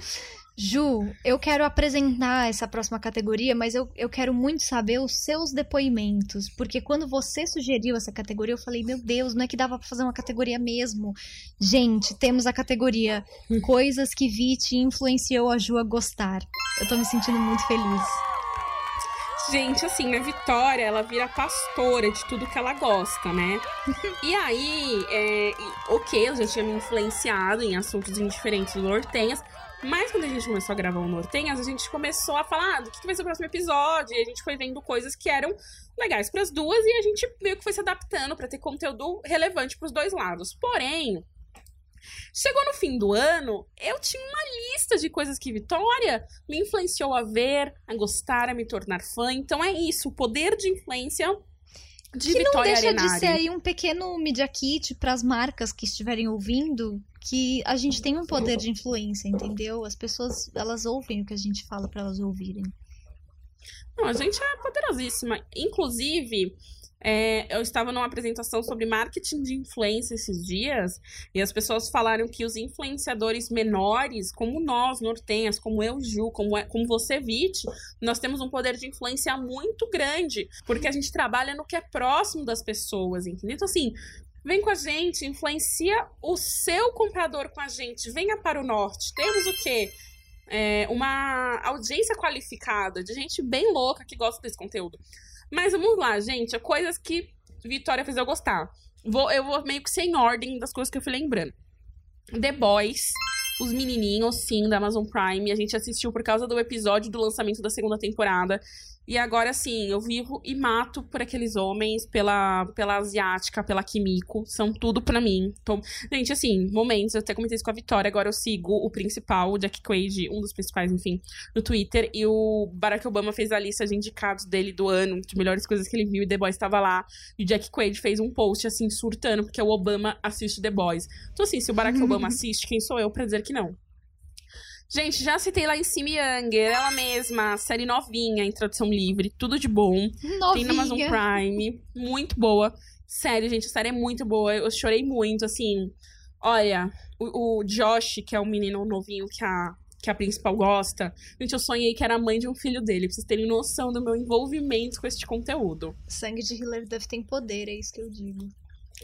[SPEAKER 1] Ju, eu quero apresentar essa próxima categoria, mas eu, eu quero muito saber os seus depoimentos. Porque quando você sugeriu essa categoria, eu falei, meu Deus, não é que dava pra fazer uma categoria mesmo. Gente, temos a categoria Coisas que Vit influenciou a Ju a gostar. Eu tô me sentindo muito feliz.
[SPEAKER 2] Gente, assim, a Vitória, ela vira pastora de tudo que ela gosta, né? E aí, é, ok, eu já tinha me influenciado em assuntos indiferentes do Nortenhas, mas quando a gente começou a gravar o Nortenhas, a gente começou a falar ah, do que vai ser o próximo episódio, e a gente foi vendo coisas que eram legais pras duas, e a gente meio que foi se adaptando pra ter conteúdo relevante pros dois lados. Porém, chegou no fim do ano, eu tinha uma lista de coisas que Vitória me influenciou a ver, a gostar, a me tornar fã. Então é isso, o poder de influência de
[SPEAKER 1] Que não
[SPEAKER 2] Vitória
[SPEAKER 1] deixa
[SPEAKER 2] Arenari.
[SPEAKER 1] de ser aí um pequeno media kit pras marcas que estiverem ouvindo, que a gente tem um poder de influência, entendeu? As pessoas, elas ouvem o que a gente fala pra elas ouvirem.
[SPEAKER 2] Não, a gente é poderosíssima. Inclusive, é, eu estava numa apresentação sobre marketing de influência esses dias, e as pessoas falaram que os influenciadores menores, como nós, nortenhas, como eu, Ju, como, é- como você, Vit, nós temos um poder de influência muito grande, porque a gente trabalha no que é próximo das pessoas, entendeu? Então, assim. Vem com a gente, influencia o seu comprador com a gente. Venha para o norte. Temos o quê? é, uma audiência qualificada, de gente bem louca que gosta desse conteúdo. Mas vamos lá, gente. Coisas que Vitória fez eu gostar. Vou, eu vou meio que sem ordem das coisas que eu fui lembrando. The Boys, os menininhos, sim, da Amazon Prime. A gente assistiu por causa do episódio do lançamento da segunda temporada. E agora, sim, eu vivo e mato por aqueles homens, pela, pela asiática, pela Kimiko. São tudo pra mim. Tô- Gente, assim, momentos. Eu até comentei isso com a Vitória. Agora eu sigo o principal, o Jack Quaid, um dos principais, enfim, no Twitter. E o Barack Obama fez a lista de indicados dele do ano, de melhores coisas que ele viu. E The Boys estava lá. E o Jack Quaid fez um post, assim, surtando, porque o Obama assiste The Boys. Então, assim, se o Barack Obama assiste, quem sou eu pra dizer que não? Gente, já citei lá em cima Younger, ela mesma, série novinha, em tradução livre, tudo de bom. Tem na Amazon
[SPEAKER 1] Novinha.
[SPEAKER 2] Prime, muito boa. Sério, gente, a série é muito boa. Eu chorei muito, assim. Olha, o, o Josh, que é o menino novinho que a, que a principal gosta. Gente, eu sonhei que era a mãe de um filho dele, pra vocês terem noção do meu envolvimento com este conteúdo.
[SPEAKER 1] Sangue de Hilary Duff tem poder, é isso que eu digo.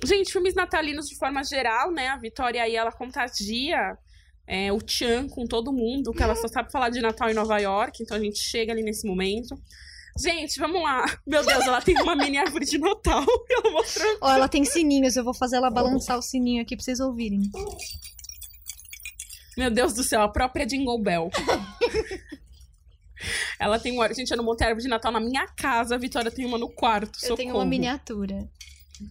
[SPEAKER 2] Gente, filmes natalinos de forma geral, né? A Vitória aí, ela contagia é, o Chan com todo mundo, que ela só sabe falar de Natal em Nova York, então a gente chega ali nesse momento. Gente, vamos lá. Meu Deus, ela tem uma mini árvore de Natal. Ela mostrou.
[SPEAKER 1] Ó, ela tem sininhos, eu vou fazer ela balançar o sininho aqui pra vocês ouvirem.
[SPEAKER 2] Meu Deus do céu, a própria Jingle Bell. ela tem uma. Gente, eu não montei árvore de Natal na minha casa, a Vitória tem uma no quarto.
[SPEAKER 1] Eu tenho uma
[SPEAKER 2] socorro.
[SPEAKER 1] miniatura.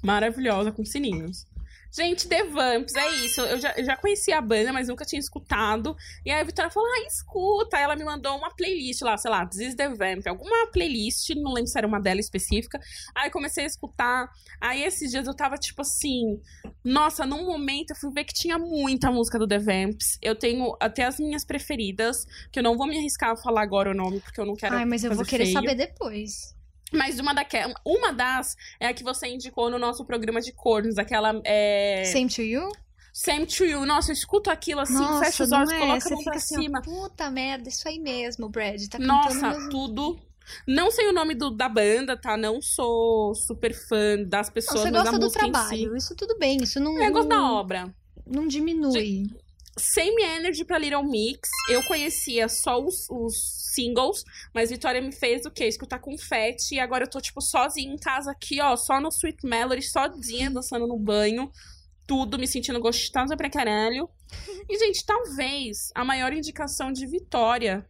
[SPEAKER 2] maravilhosa com sininhos. Gente, The Vamps, é isso. Eu já, eu já conhecia a banda, mas nunca tinha escutado. E aí a Vitória falou: ah, escuta. Aí ela me mandou uma playlist lá, sei lá, This is The Vamp. Alguma playlist, não lembro se era uma dela específica. Aí comecei a escutar. Aí esses dias eu tava tipo assim. Nossa, num momento eu fui ver que tinha muita música do The Vamps. Eu tenho até as minhas preferidas, que eu não vou me arriscar a falar agora o nome, porque eu não quero.
[SPEAKER 1] Ai, mas eu vou querer
[SPEAKER 2] feio.
[SPEAKER 1] saber depois.
[SPEAKER 2] Mas uma, daque... uma das é a que você indicou no nosso programa de cornos, aquela. É...
[SPEAKER 1] Same to you?
[SPEAKER 2] Same to you. Nossa, eu escuto aquilo assim,
[SPEAKER 1] Nossa,
[SPEAKER 2] fecha os
[SPEAKER 1] não
[SPEAKER 2] olhos,
[SPEAKER 1] é?
[SPEAKER 2] coloca a
[SPEAKER 1] Você
[SPEAKER 2] mão pra
[SPEAKER 1] assim,
[SPEAKER 2] cima.
[SPEAKER 1] puta merda, isso aí mesmo, Brad. Tá
[SPEAKER 2] Nossa,
[SPEAKER 1] mesmo.
[SPEAKER 2] tudo. Não sei o nome do, da banda, tá? Não sou super fã das
[SPEAKER 1] Não,
[SPEAKER 2] pessoas,
[SPEAKER 1] você
[SPEAKER 2] mas
[SPEAKER 1] gosta do
[SPEAKER 2] em si.
[SPEAKER 1] trabalho, isso tudo bem, isso não,
[SPEAKER 2] Eu gosto da
[SPEAKER 1] não,
[SPEAKER 2] obra.
[SPEAKER 1] não diminui.
[SPEAKER 2] Same Energy pra Little Mix. Eu conhecia só os, os singles, mas Vitória me fez o quê? Escutar confete. E agora eu tô, tipo, sozinha em casa aqui, ó, só no Sweet Melody, sozinha, dançando no banho. Tudo, me sentindo gostosa pra caralho. E, gente, talvez a maior indicação de Vitória,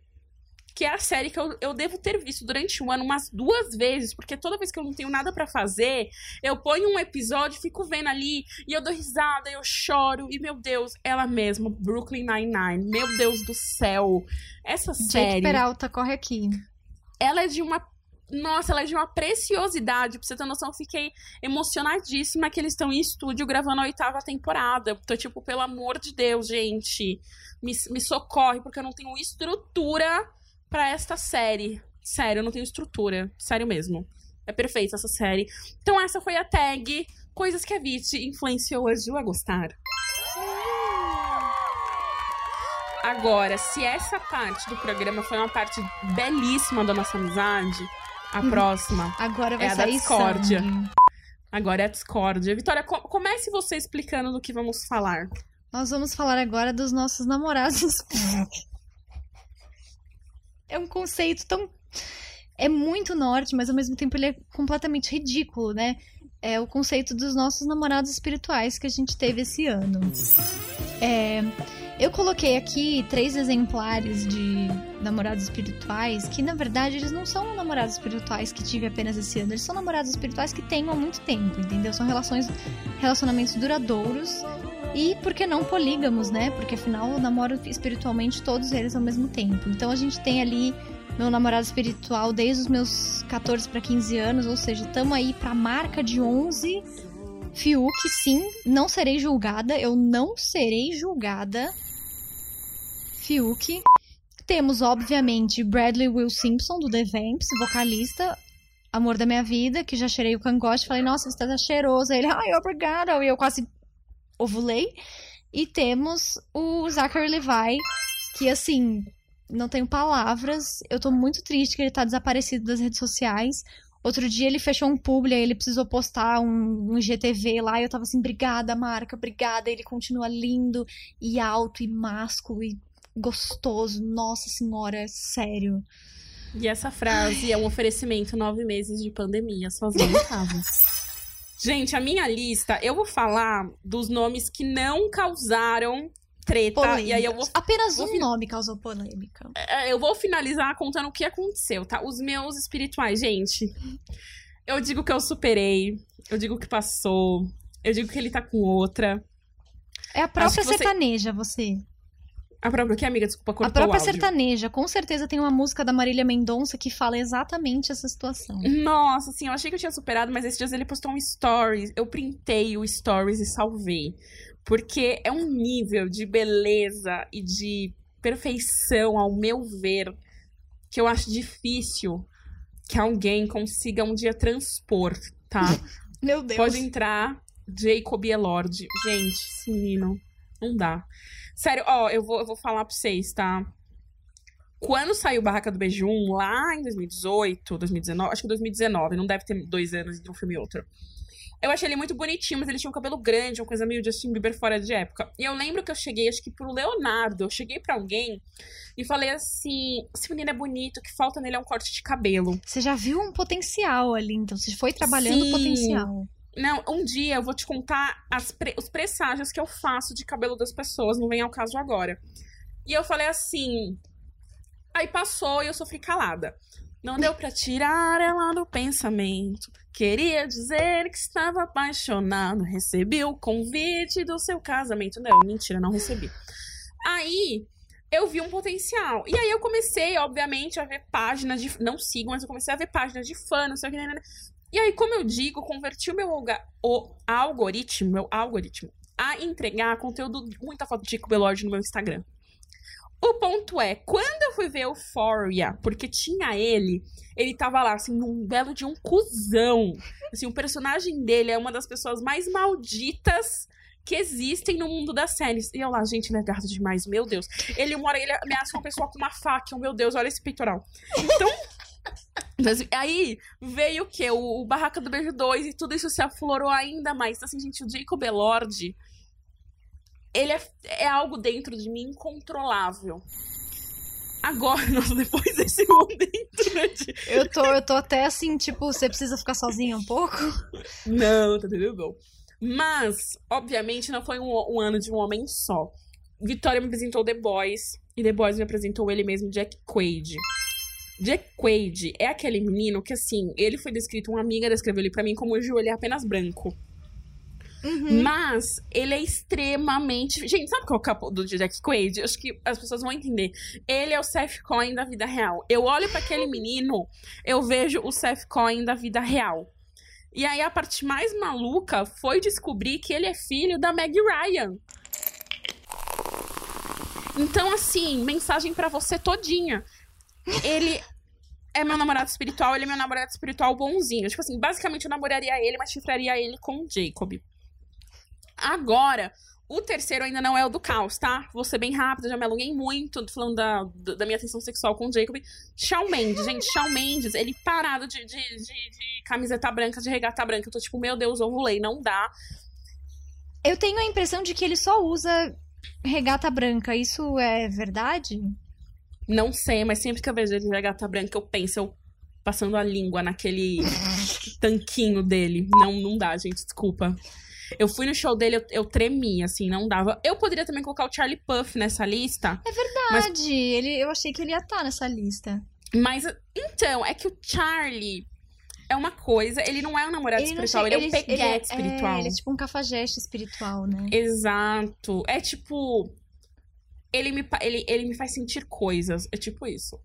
[SPEAKER 2] que é a série que eu, eu devo ter visto durante o ano umas duas vezes, porque toda vez que eu não tenho nada pra fazer, eu ponho um episódio, fico vendo ali, e eu dou risada, eu choro, e meu Deus, ela mesma, Brooklyn Nine-Nine, meu Deus do céu. Essa
[SPEAKER 1] Jake
[SPEAKER 2] série,
[SPEAKER 1] Peralta corre aqui.
[SPEAKER 2] ela é de uma. Nossa, ela é de uma preciosidade. Pra você ter noção, eu fiquei emocionadíssima que eles estão em estúdio gravando a oitava temporada. Eu tô tipo, pelo amor de Deus, gente. Me, me socorre, porque eu não tenho estrutura pra esta série. Sério, eu não tenho estrutura. Sério mesmo. É perfeita essa série. Então, essa foi a tag coisas que a Vit influenciou a Ju a gostar. Agora, se essa parte do programa foi uma parte belíssima da nossa amizade, a próxima
[SPEAKER 1] Agora vai
[SPEAKER 2] É a da discórdia.
[SPEAKER 1] sangue.
[SPEAKER 2] agora é a discórdia. Vitória, co- comece você explicando do que vamos falar.
[SPEAKER 1] Nós vamos falar agora dos nossos namorados. é um conceito tão. É muito norte, mas ao mesmo tempo ele é completamente ridículo, né? É o conceito dos nossos namorados espirituais que a gente teve esse ano. É, eu coloquei aqui três exemplares de namorados espirituais que, na verdade, eles não são namorados espirituais que tive apenas esse ano. Eles são namorados espirituais que tenho há muito tempo, entendeu? São relações, relacionamentos duradouros e, por que não, polígamos, né? Porque afinal eu namoro espiritualmente todos eles ao mesmo tempo. Então a gente tem ali meu namorado espiritual desde os meus 14 para 15 anos, ou seja, estamos aí pra marca de 11. Fiuk, sim, não serei julgada, eu não serei julgada. Fiuk. Temos, obviamente, Bradley Will Simpson, do The Vamps, vocalista, amor da minha vida, que já cheirei o cangote. Falei, nossa, você tá cheiroso. Aí ele, ai, obrigada. E eu quase ovulei. E temos o Zachary Levi, que assim, não tenho palavras. Eu tô muito triste que ele tá desaparecido das redes sociais. Outro dia ele fechou um publi, aí ele precisou postar um, um GTV lá, e eu tava assim, obrigada, marca, obrigada. Ele continua lindo e alto e másculo e gostoso. Nossa senhora, é sério.
[SPEAKER 2] E essa frase é um oferecimento nove meses de pandemia, sozinho em casa. Gente, a minha lista, eu vou falar dos nomes que não causaram treta.
[SPEAKER 1] Polêmica.
[SPEAKER 2] E aí eu vou,
[SPEAKER 1] Apenas
[SPEAKER 2] vou
[SPEAKER 1] um nome causou polêmica.
[SPEAKER 2] é, eu vou finalizar contando o que aconteceu, tá? Os meus espirituais, gente. Eu digo que eu superei. Eu digo que passou. Eu digo que ele tá com outra.
[SPEAKER 1] É a própria
[SPEAKER 2] você-
[SPEAKER 1] sertaneja, você.
[SPEAKER 2] A própria que amiga, desculpa, cortou
[SPEAKER 1] a própria sertaneja. Com certeza tem uma música da Marília Mendonça que fala exatamente essa situação.
[SPEAKER 2] Nossa, assim, eu achei que eu tinha superado, mas esses dias ele postou um stories. Eu printei o stories e salvei. Porque é um nível de beleza e de perfeição, ao meu ver, que eu acho difícil que alguém consiga um dia transpor, tá?
[SPEAKER 1] Meu Deus.
[SPEAKER 2] Pode entrar Jacob Elord. Gente, esse menino, não dá. Sério, ó, eu vou, eu vou falar pra vocês, tá? Quando saiu Barraca do Beijo 1, lá em 2018, 2019, acho que 2019, não deve ter dois anos entre um filme e outro. Eu achei ele muito bonitinho, mas ele tinha um cabelo grande, uma coisa meio Justin Bieber fora de época. E eu lembro que eu cheguei, acho que pro Leonardo, eu cheguei pra alguém e falei assim: esse menino é bonito, o que falta nele é um corte de cabelo.
[SPEAKER 1] Você já viu um potencial ali, então você foi trabalhando o potencial.
[SPEAKER 2] Não, um dia eu vou te contar pre- os presságios que eu faço de cabelo das pessoas, não vem ao caso agora. E eu falei assim. Aí passou e eu sofri calada. Não deu pra tirar ela do pensamento. Queria dizer que estava apaixonado. Recebi o convite do seu casamento. Não, mentira, não recebi. Aí eu vi um potencial. E aí eu comecei, obviamente, a ver páginas de. Não sigo, mas eu comecei a ver páginas de fã, não sei o que. E aí, como eu digo, converti o meu o algoritmo, meu algoritmo, a entregar conteúdo, muita foto de Chico Belord no meu Instagram. O ponto é, quando eu fui ver Euphoria, porque tinha ele, ele tava lá, assim, num belo de um cuzão. Assim, o personagem dele é uma das pessoas mais malditas que existem no mundo das séries. E eu lá, gente, ele é gato demais, meu Deus. Ele, uma hora, ele ameaça uma pessoa com uma faca, meu Deus, olha esse peitoral. Então, aí veio o quê? O, o Barraca do Beijo 2 e tudo isso se aflorou ainda mais. Então, assim, gente, o Jacob Elord, ele é, é algo dentro de mim incontrolável. Agora, nossa, depois desse momento, né, de-
[SPEAKER 1] Eu tô, eu tô até assim, tipo, você precisa ficar sozinha um pouco?
[SPEAKER 2] Não, tá entendendo? Não. Mas, obviamente, não foi um, um ano de um homem só. Vitória me apresentou The Boys e The Boys me apresentou ele mesmo, Jack Quaid. Jack Quaid é aquele menino que, assim, ele foi descrito, uma amiga descreveu ele pra mim como o joelho é apenas branco.
[SPEAKER 1] Uhum.
[SPEAKER 2] Mas ele é extremamente. Gente, sabe qual é o capo do Jack Quaid? Acho que as pessoas vão entender. Ele é o Seth Cohen da vida real. Eu olho pra aquele menino, eu vejo o Seth Cohen da vida real. E aí a parte mais maluca foi descobrir que ele é filho da Meg Ryan. Então, assim, mensagem pra você todinha. Ele é meu namorado espiritual, ele é meu namorado espiritual bonzinho. Tipo assim, basicamente eu namoraria ele, mas chifraria ele com o Jacob. Agora, o terceiro ainda não é o do caos, tá? Vou ser bem rápida, já me alonguei muito falando da, da minha atenção sexual com o Jacob. Shawn Mendes, gente, Shawn Mendes, ele parado de, de, de, de camiseta branca, de regata branca. Eu tô tipo, meu Deus, ovulei, não dá.
[SPEAKER 1] Eu tenho a impressão de que ele só usa regata branca. Isso é verdade?
[SPEAKER 2] Não sei, mas sempre que eu vejo ele de regata branca, eu penso, eu passando a língua naquele tanquinho dele. Não, não dá, gente, desculpa. Eu fui no show dele, eu, eu tremi, assim, não dava. Eu poderia também colocar o Charlie Puff nessa lista.
[SPEAKER 1] É verdade. Mas... Ele, eu achei que ele ia estar nessa lista.
[SPEAKER 2] Mas, então, é que o Charlie é uma coisa, ele não é um namorado ele espiritual, ele, ele, é um peguete ele, é, espiritual.
[SPEAKER 1] É, ele é tipo um cafajeste espiritual, né?
[SPEAKER 2] Exato. É tipo. Ele me, ele, ele me faz sentir coisas. É tipo isso.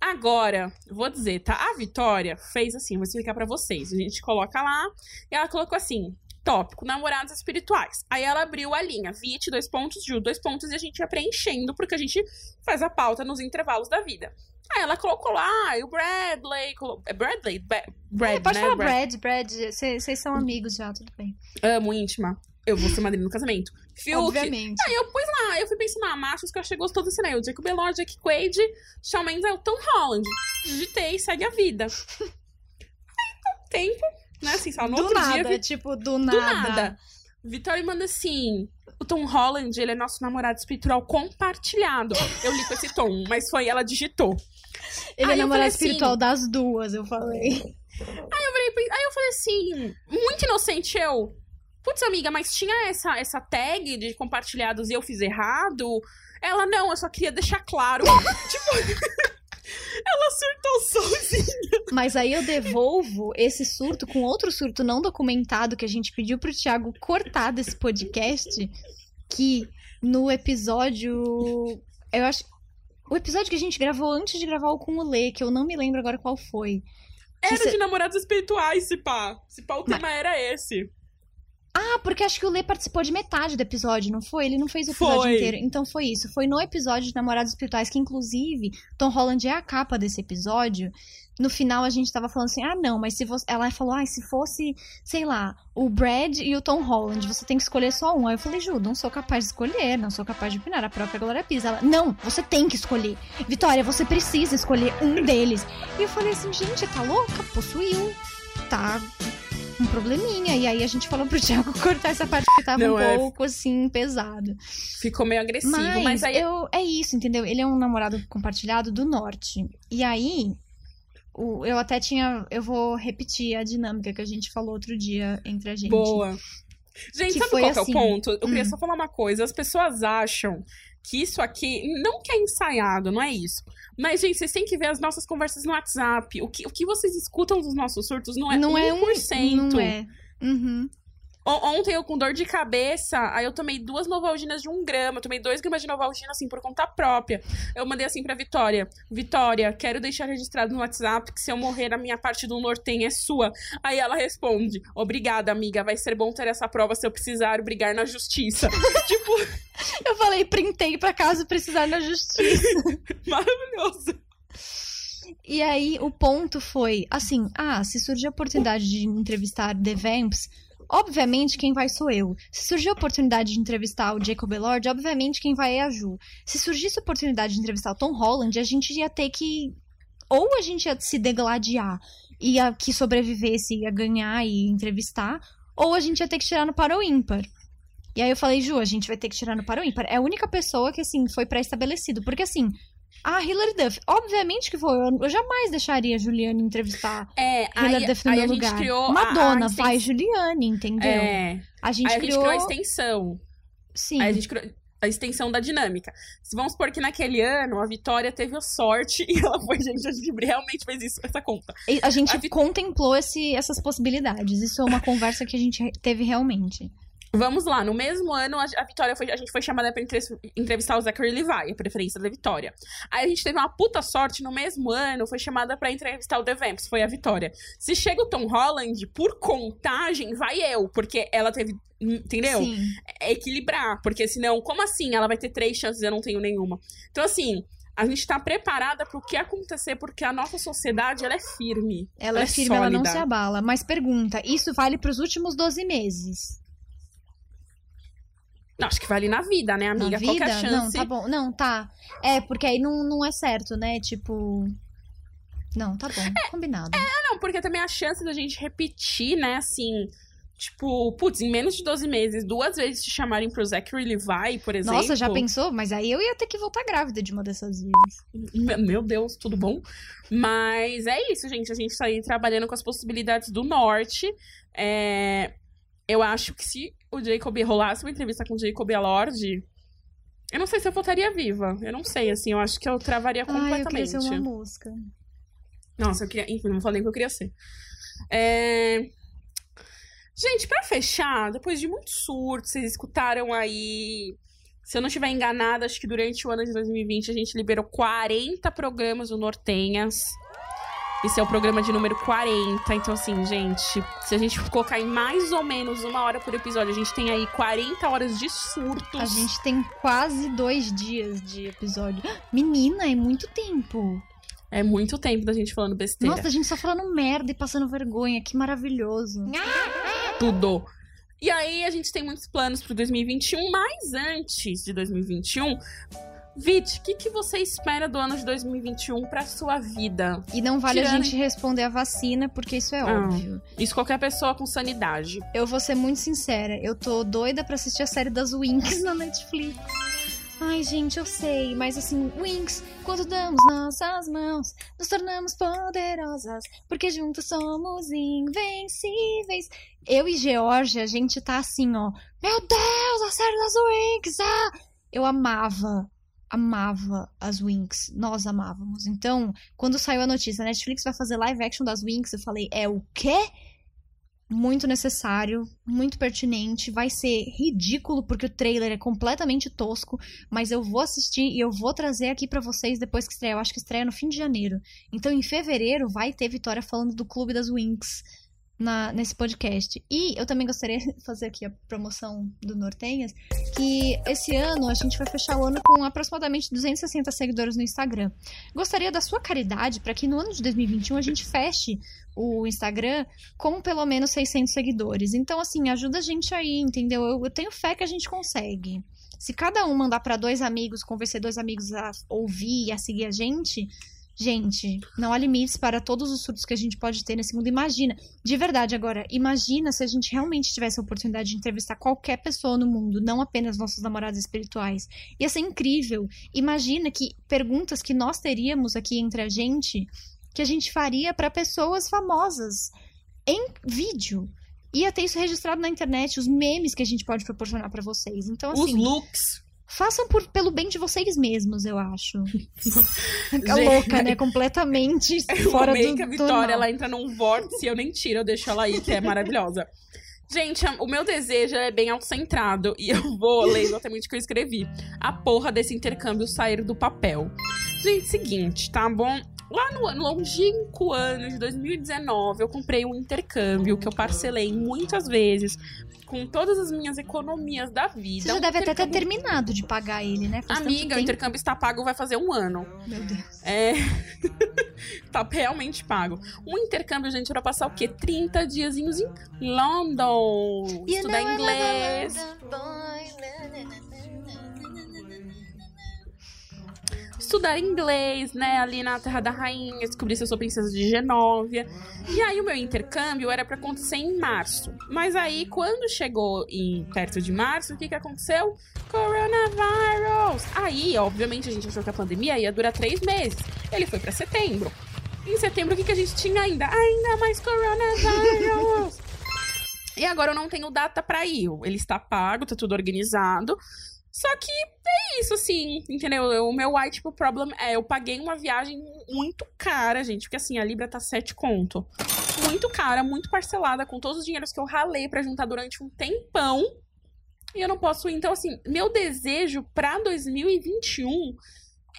[SPEAKER 2] Agora, vou dizer, tá? A Vitória fez assim, vou explicar para vocês. A gente coloca lá e ela colocou assim: tópico, namorados espirituais. Aí ela abriu a linha, Vit, dois pontos, Ju, dois pontos, e a gente ia preenchendo, porque a gente faz a pauta nos intervalos da vida. Aí ela colocou lá, e o Bradley. Colo... É Bradley?
[SPEAKER 1] Brad, é, pode né? falar Brad, Brad. Vocês são amigos já, tudo bem.
[SPEAKER 2] Amo, íntima. Eu vou ser madrinha no casamento.
[SPEAKER 1] Fiuk. Obviamente.
[SPEAKER 2] Aí eu pus lá, eu fui pensando, ah, machos que eu achei gostoso assim, né? O Jacob Elord, Jack Quaid, Shawn Mendes é o Tom Holland. Digitei, segue a vida. Aí, com tempo, né, assim, só no
[SPEAKER 1] do
[SPEAKER 2] outro
[SPEAKER 1] nada,
[SPEAKER 2] dia...
[SPEAKER 1] tipo, do nada. Do nada.
[SPEAKER 2] Vitória manda assim: o Tom Holland, ele é nosso namorado espiritual compartilhado. Eu li com esse tom, mas foi ela digitou.
[SPEAKER 1] Ele é aí é namorado espiritual assim, das duas, eu falei.
[SPEAKER 2] Aí eu, falei, aí eu falei assim, muito inocente eu. Putz, amiga, mas tinha essa, essa tag de compartilhados e eu fiz errado? Ela, não, eu só queria deixar claro. tipo. Ela surtou sozinha.
[SPEAKER 1] Mas aí eu devolvo esse surto com outro surto não documentado que a gente pediu pro Thiago cortar desse podcast. Que no episódio. Eu acho. O episódio que a gente gravou antes de gravar o com o Lê, que eu não me lembro agora qual foi.
[SPEAKER 2] Era de namorados espirituais, se pá. Se pá, o tema Mas... era esse.
[SPEAKER 1] Ah, porque acho que o Lê participou de metade do episódio, não foi? Ele não fez o episódio foi. inteiro. Então foi isso. Foi no episódio de Namorados Espirituais, que inclusive Tom Holland é a capa desse episódio. No final a gente tava falando assim: ah, não, mas se você. Ela falou: ah, se fosse, sei lá, o Brad e o Tom Holland, você tem que escolher só um. Aí eu falei: Ju, não sou capaz de escolher, não sou capaz de opinar. A própria Glória Pisa. Ela: não, você tem que escolher. Vitória, você precisa escolher um deles. E eu falei assim: gente, tá louca? Possuiu. Tá probleminha. E aí a gente falou pro Thiago cortar essa parte que tava não um é... pouco assim, pesado.
[SPEAKER 2] Ficou meio agressivo, mas,
[SPEAKER 1] mas
[SPEAKER 2] aí.
[SPEAKER 1] Eu, é isso, entendeu? Ele é um namorado compartilhado do norte. E aí. Eu até tinha. Eu vou repetir a dinâmica que a gente falou outro dia entre a gente.
[SPEAKER 2] Boa. Gente, que sabe qual assim, é o assim, ponto? Eu queria hum. só falar uma coisa. As pessoas acham que isso aqui não que é ensaiado, não é isso. Mas, gente, vocês têm que ver as nossas conversas no WhatsApp. O que, o que vocês escutam dos nossos surtos não é não 1%. É um, não é.
[SPEAKER 1] Uhum.
[SPEAKER 2] Ontem eu com dor de cabeça, aí eu tomei duas Novalginas de um grama, eu tomei dois gramas de Novalgina, assim, por conta própria. Eu mandei assim pra Vitória: Vitória, quero deixar registrado no WhatsApp que se eu morrer, a minha parte do Nortem é sua. Aí ela responde: Obrigada, amiga, vai ser bom ter essa prova se eu precisar brigar na justiça. tipo.
[SPEAKER 1] Eu falei, printei pra caso precisar na justiça.
[SPEAKER 2] Maravilhoso.
[SPEAKER 1] E aí, o ponto foi, assim, ah, se surgir a oportunidade de entrevistar The Vamps, obviamente quem vai sou eu. Se surgir a oportunidade de entrevistar o Jacob Elord, obviamente quem vai é a Ju. Se surgisse a oportunidade de entrevistar o Tom Holland, a gente ia ter que. Ou a gente ia se degladiar e a que sobrevivesse ia ganhar e entrevistar, ou a gente ia ter que tirar no para o ímpar. E aí eu falei, Ju, a gente vai ter que tirar no para o ímpar. É a única pessoa que, assim, foi pré-estabelecido. Porque, assim, a Hilary Duff, obviamente que foi. Eu jamais deixaria a Juliane entrevistar
[SPEAKER 2] é,
[SPEAKER 1] Hilary Duff no meu lugar. Madonna, a, a vai Juliane, entendeu?
[SPEAKER 2] É.
[SPEAKER 1] A gente,
[SPEAKER 2] aí
[SPEAKER 1] criou...
[SPEAKER 2] a gente criou a extensão.
[SPEAKER 1] Sim.
[SPEAKER 2] Aí a gente criou a extensão da dinâmica. Vamos supor que naquele ano a Vitória teve a sorte e ela foi, gente, a gente realmente fez isso, essa conta.
[SPEAKER 1] A gente a contemplou esse, essas possibilidades. Isso é uma conversa que a gente teve realmente.
[SPEAKER 2] Vamos lá, no mesmo ano a, Vitória foi, a gente foi chamada para entrevistar o Zachary Levi, a preferência da Vitória. Aí a gente teve uma puta sorte, no mesmo ano foi chamada para entrevistar o The Vamps, foi a Vitória. Se chega o Tom Holland, por contagem, vai eu, porque ela teve, entendeu?
[SPEAKER 1] Sim.
[SPEAKER 2] É equilibrar, porque senão, como assim? Ela vai ter três chances e eu não tenho nenhuma. Então assim, a gente tá preparada pro que acontecer, porque a nossa sociedade, ela é firme.
[SPEAKER 1] Ela, é firme, ela não
[SPEAKER 2] sólida.
[SPEAKER 1] se abala. Mas pergunta, isso vale pros últimos 12 meses?
[SPEAKER 2] Não, acho que vale na vida, né, amiga?
[SPEAKER 1] Na vida?
[SPEAKER 2] Qualquer
[SPEAKER 1] Não,
[SPEAKER 2] chance.
[SPEAKER 1] tá bom. Não, tá. É, porque aí não, não é certo, né? Tipo... Não, tá bom.
[SPEAKER 2] É,
[SPEAKER 1] Combinado.
[SPEAKER 2] Não, porque também a chance da gente repetir, né, assim. Tipo, putz, em menos de 12 meses, duas vezes te chamarem pro Zachary Levi, por exemplo.
[SPEAKER 1] Nossa, já pensou? Mas aí eu ia ter que voltar grávida de uma dessas vezes.
[SPEAKER 2] Me- Meu Deus, tudo bom? Mas é isso, gente. A gente tá aí trabalhando com as possibilidades do norte. É, Eu acho que se o Jacob rolasse uma entrevista com o Jacob Elord, eu não sei se eu voltaria viva. Eu não sei, assim, eu acho que eu travaria
[SPEAKER 1] Ai, eu queria
[SPEAKER 2] completamente.
[SPEAKER 1] ser uma mosca.
[SPEAKER 2] Nossa, eu queria. Enfim, não falei o que eu queria ser. É... Gente, pra fechar, depois de muitos surtos, vocês escutaram aí. Se eu não estiver enganada, acho que durante o ano de 2020 a gente liberou 40 programas do Nortenhas. Esse é o programa de número 40. Então, assim, gente, se a gente colocar em mais ou menos uma hora por episódio, a gente tem aí 40 horas de surtos.
[SPEAKER 1] A gente tem quase dois dias de episódio. Menina, é muito tempo.
[SPEAKER 2] É muito tempo da gente falando besteira.
[SPEAKER 1] Nossa, a gente só falando merda e passando vergonha. Que maravilhoso.
[SPEAKER 2] tudo. E aí a gente tem muitos planos pro 2021, mas antes de 2021, Vit, o que, que você espera do ano de 2021 pra sua vida?
[SPEAKER 1] E não vale a
[SPEAKER 2] Tirando-
[SPEAKER 1] gente responder a vacina, porque isso é
[SPEAKER 2] Ah.
[SPEAKER 1] óbvio.
[SPEAKER 2] Isso qualquer pessoa com sanidade.
[SPEAKER 1] Eu vou ser muito sincera. Eu tô doida pra assistir a série das Winx na Netflix. Ai, gente, eu sei, mas assim, Winx, quando damos nossas mãos, nos tornamos poderosas, porque juntos somos invencíveis. Eu e Georgia, a gente tá assim, ó. Meu Deus, a série das Winx! Ah! Eu amava, amava as Winx. Nós amávamos. Então, quando saiu a notícia, a Netflix vai fazer live action das Winx, eu falei, é o quê? muito necessário, muito pertinente. Vai ser ridículo porque o trailer é completamente tosco, mas eu vou assistir e eu vou trazer aqui pra vocês depois que estreia. Eu acho que estreia no fim de janeiro. Então, em fevereiro, vai ter Vitória falando do Clube das Winx na, nesse podcast. E eu também gostaria de fazer aqui a promoção do Nortenhas, que esse ano a gente vai fechar o ano com aproximadamente 260 seguidores no Instagram. Gostaria da sua caridade para que no ano de 2021 a gente feche o Instagram com pelo menos 600 seguidores. Então, assim, ajuda a gente aí, entendeu? Eu, eu tenho fé que a gente consegue. Se cada um mandar para dois amigos, convencer dois amigos a ouvir e a seguir a gente, gente, não há limites para todos os surtos que a gente pode ter nesse mundo. Imagina, de verdade agora, imagina se a gente realmente tivesse a oportunidade de entrevistar qualquer pessoa no mundo, não apenas nossos namorados espirituais. Ia ser incrível. Imagina que perguntas que nós teríamos aqui entre a gente que a gente faria para pessoas famosas em vídeo. Ia ter isso registrado na internet, os memes que a gente pode proporcionar para vocês. Então,
[SPEAKER 2] Os
[SPEAKER 1] assim,
[SPEAKER 2] looks.
[SPEAKER 1] Façam por, pelo bem de vocês mesmos, eu acho. É louca, né? Completamente
[SPEAKER 2] Eu
[SPEAKER 1] fora
[SPEAKER 2] amei
[SPEAKER 1] do
[SPEAKER 2] que a Vitória ela entra num vórtice e eu nem tiro, eu deixo ela aí, que é maravilhosa. Gente, o meu desejo é bem autocentrado e eu vou ler exatamente o que eu escrevi. A porra desse intercâmbio sair do papel. Gente, seguinte, tá bom? Lá no ano- longínquo ano de 2019, eu comprei um intercâmbio que eu parcelei muitas vezes com todas as minhas economias da vida.
[SPEAKER 1] Você já
[SPEAKER 2] Um
[SPEAKER 1] deve até ter
[SPEAKER 2] intercâmbio-
[SPEAKER 1] terminado de pagar ele, né? Faz
[SPEAKER 2] Amiga, o intercâmbio está pago vai fazer um ano.
[SPEAKER 1] Meu Deus.
[SPEAKER 2] É. tá realmente pago. Um intercâmbio, gente, pra passar o quê? 30 diazinhos em London. Estudar inglês. Estudar inglês, né? Ali na Terra da Rainha, descobrir se eu sou princesa de Genóvia. E aí o meu intercâmbio era pra acontecer em março. Mas aí, quando chegou em perto de março, o que que aconteceu? Coronavirus! Aí, obviamente, a gente achou que a pandemia ia durar três meses. Ele foi pra setembro. Em setembro, o que, que a gente tinha ainda? Ainda mais coronavírus! e agora eu não tenho data pra ir. Ele está pago, tá tudo organizado. Só que é isso, assim, entendeu? O meu white tipo, problem é, eu paguei uma viagem muito cara, gente. Porque assim, a Libra tá 7 conto. Muito cara, muito parcelada, com todos os dinheiros que eu ralei pra juntar durante um tempão. E eu não posso ir. Então, assim, meu desejo pra 2021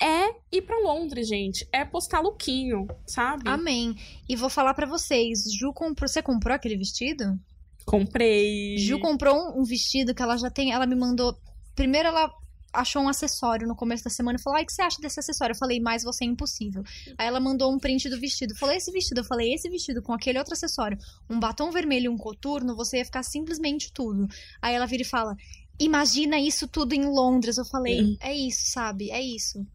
[SPEAKER 2] é ir pra Londres, gente. É postar lookinho, sabe?
[SPEAKER 1] Amém. E vou falar pra vocês, Ju comprou, você comprou aquele vestido?
[SPEAKER 2] Comprei.
[SPEAKER 1] Ju comprou um, um vestido que ela já tem, ela me mandou. Primeiro ela achou um acessório no começo da semana e falou: Ai, o que você acha desse acessório? Eu falei, mas você é impossível. Aí ela mandou um print do vestido. Falei, esse vestido? Eu falei, esse vestido com aquele outro acessório, um batom vermelho e um coturno, você ia ficar simplesmente tudo. Aí ela vira e fala: Imagina isso tudo em Londres. Eu falei, é isso, sabe? É isso.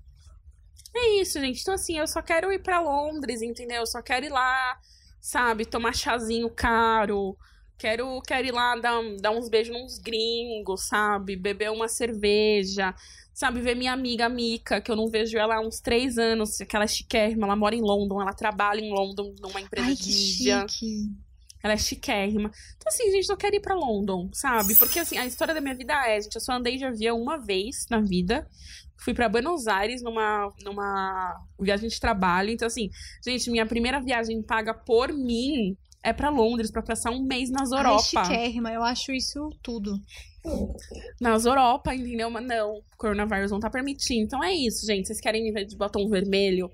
[SPEAKER 2] É isso, gente. Então, assim, eu só quero ir pra Londres, entendeu? Eu só quero ir lá, sabe, tomar chazinho caro. Quero, quero ir lá dar, dar uns beijos nos gringos, sabe? Beber uma cerveja. Sabe, ver minha amiga Mica, que eu não vejo ela há uns três anos, que ela é chiquérrima, ela mora em London, ela trabalha em London numa empresa
[SPEAKER 1] Ai, que chique.
[SPEAKER 2] Ela é chiquérrima. Então, assim, gente, eu quero ir pra London, sabe? Porque, assim, a história da minha vida é, gente, eu só andei de avião uma vez na vida. Fui pra Buenos Aires numa, numa viagem de trabalho. Então, assim, gente, minha primeira viagem paga por mim é pra Londres, pra passar um mês nas
[SPEAKER 1] Ai,
[SPEAKER 2] Europa.
[SPEAKER 1] chiquérrima. Eu acho isso tudo.
[SPEAKER 2] nas Europa, entendeu? Mas não, o coronavírus não tá permitindo. Então é isso, gente. Vocês querem me ver de batom vermelho?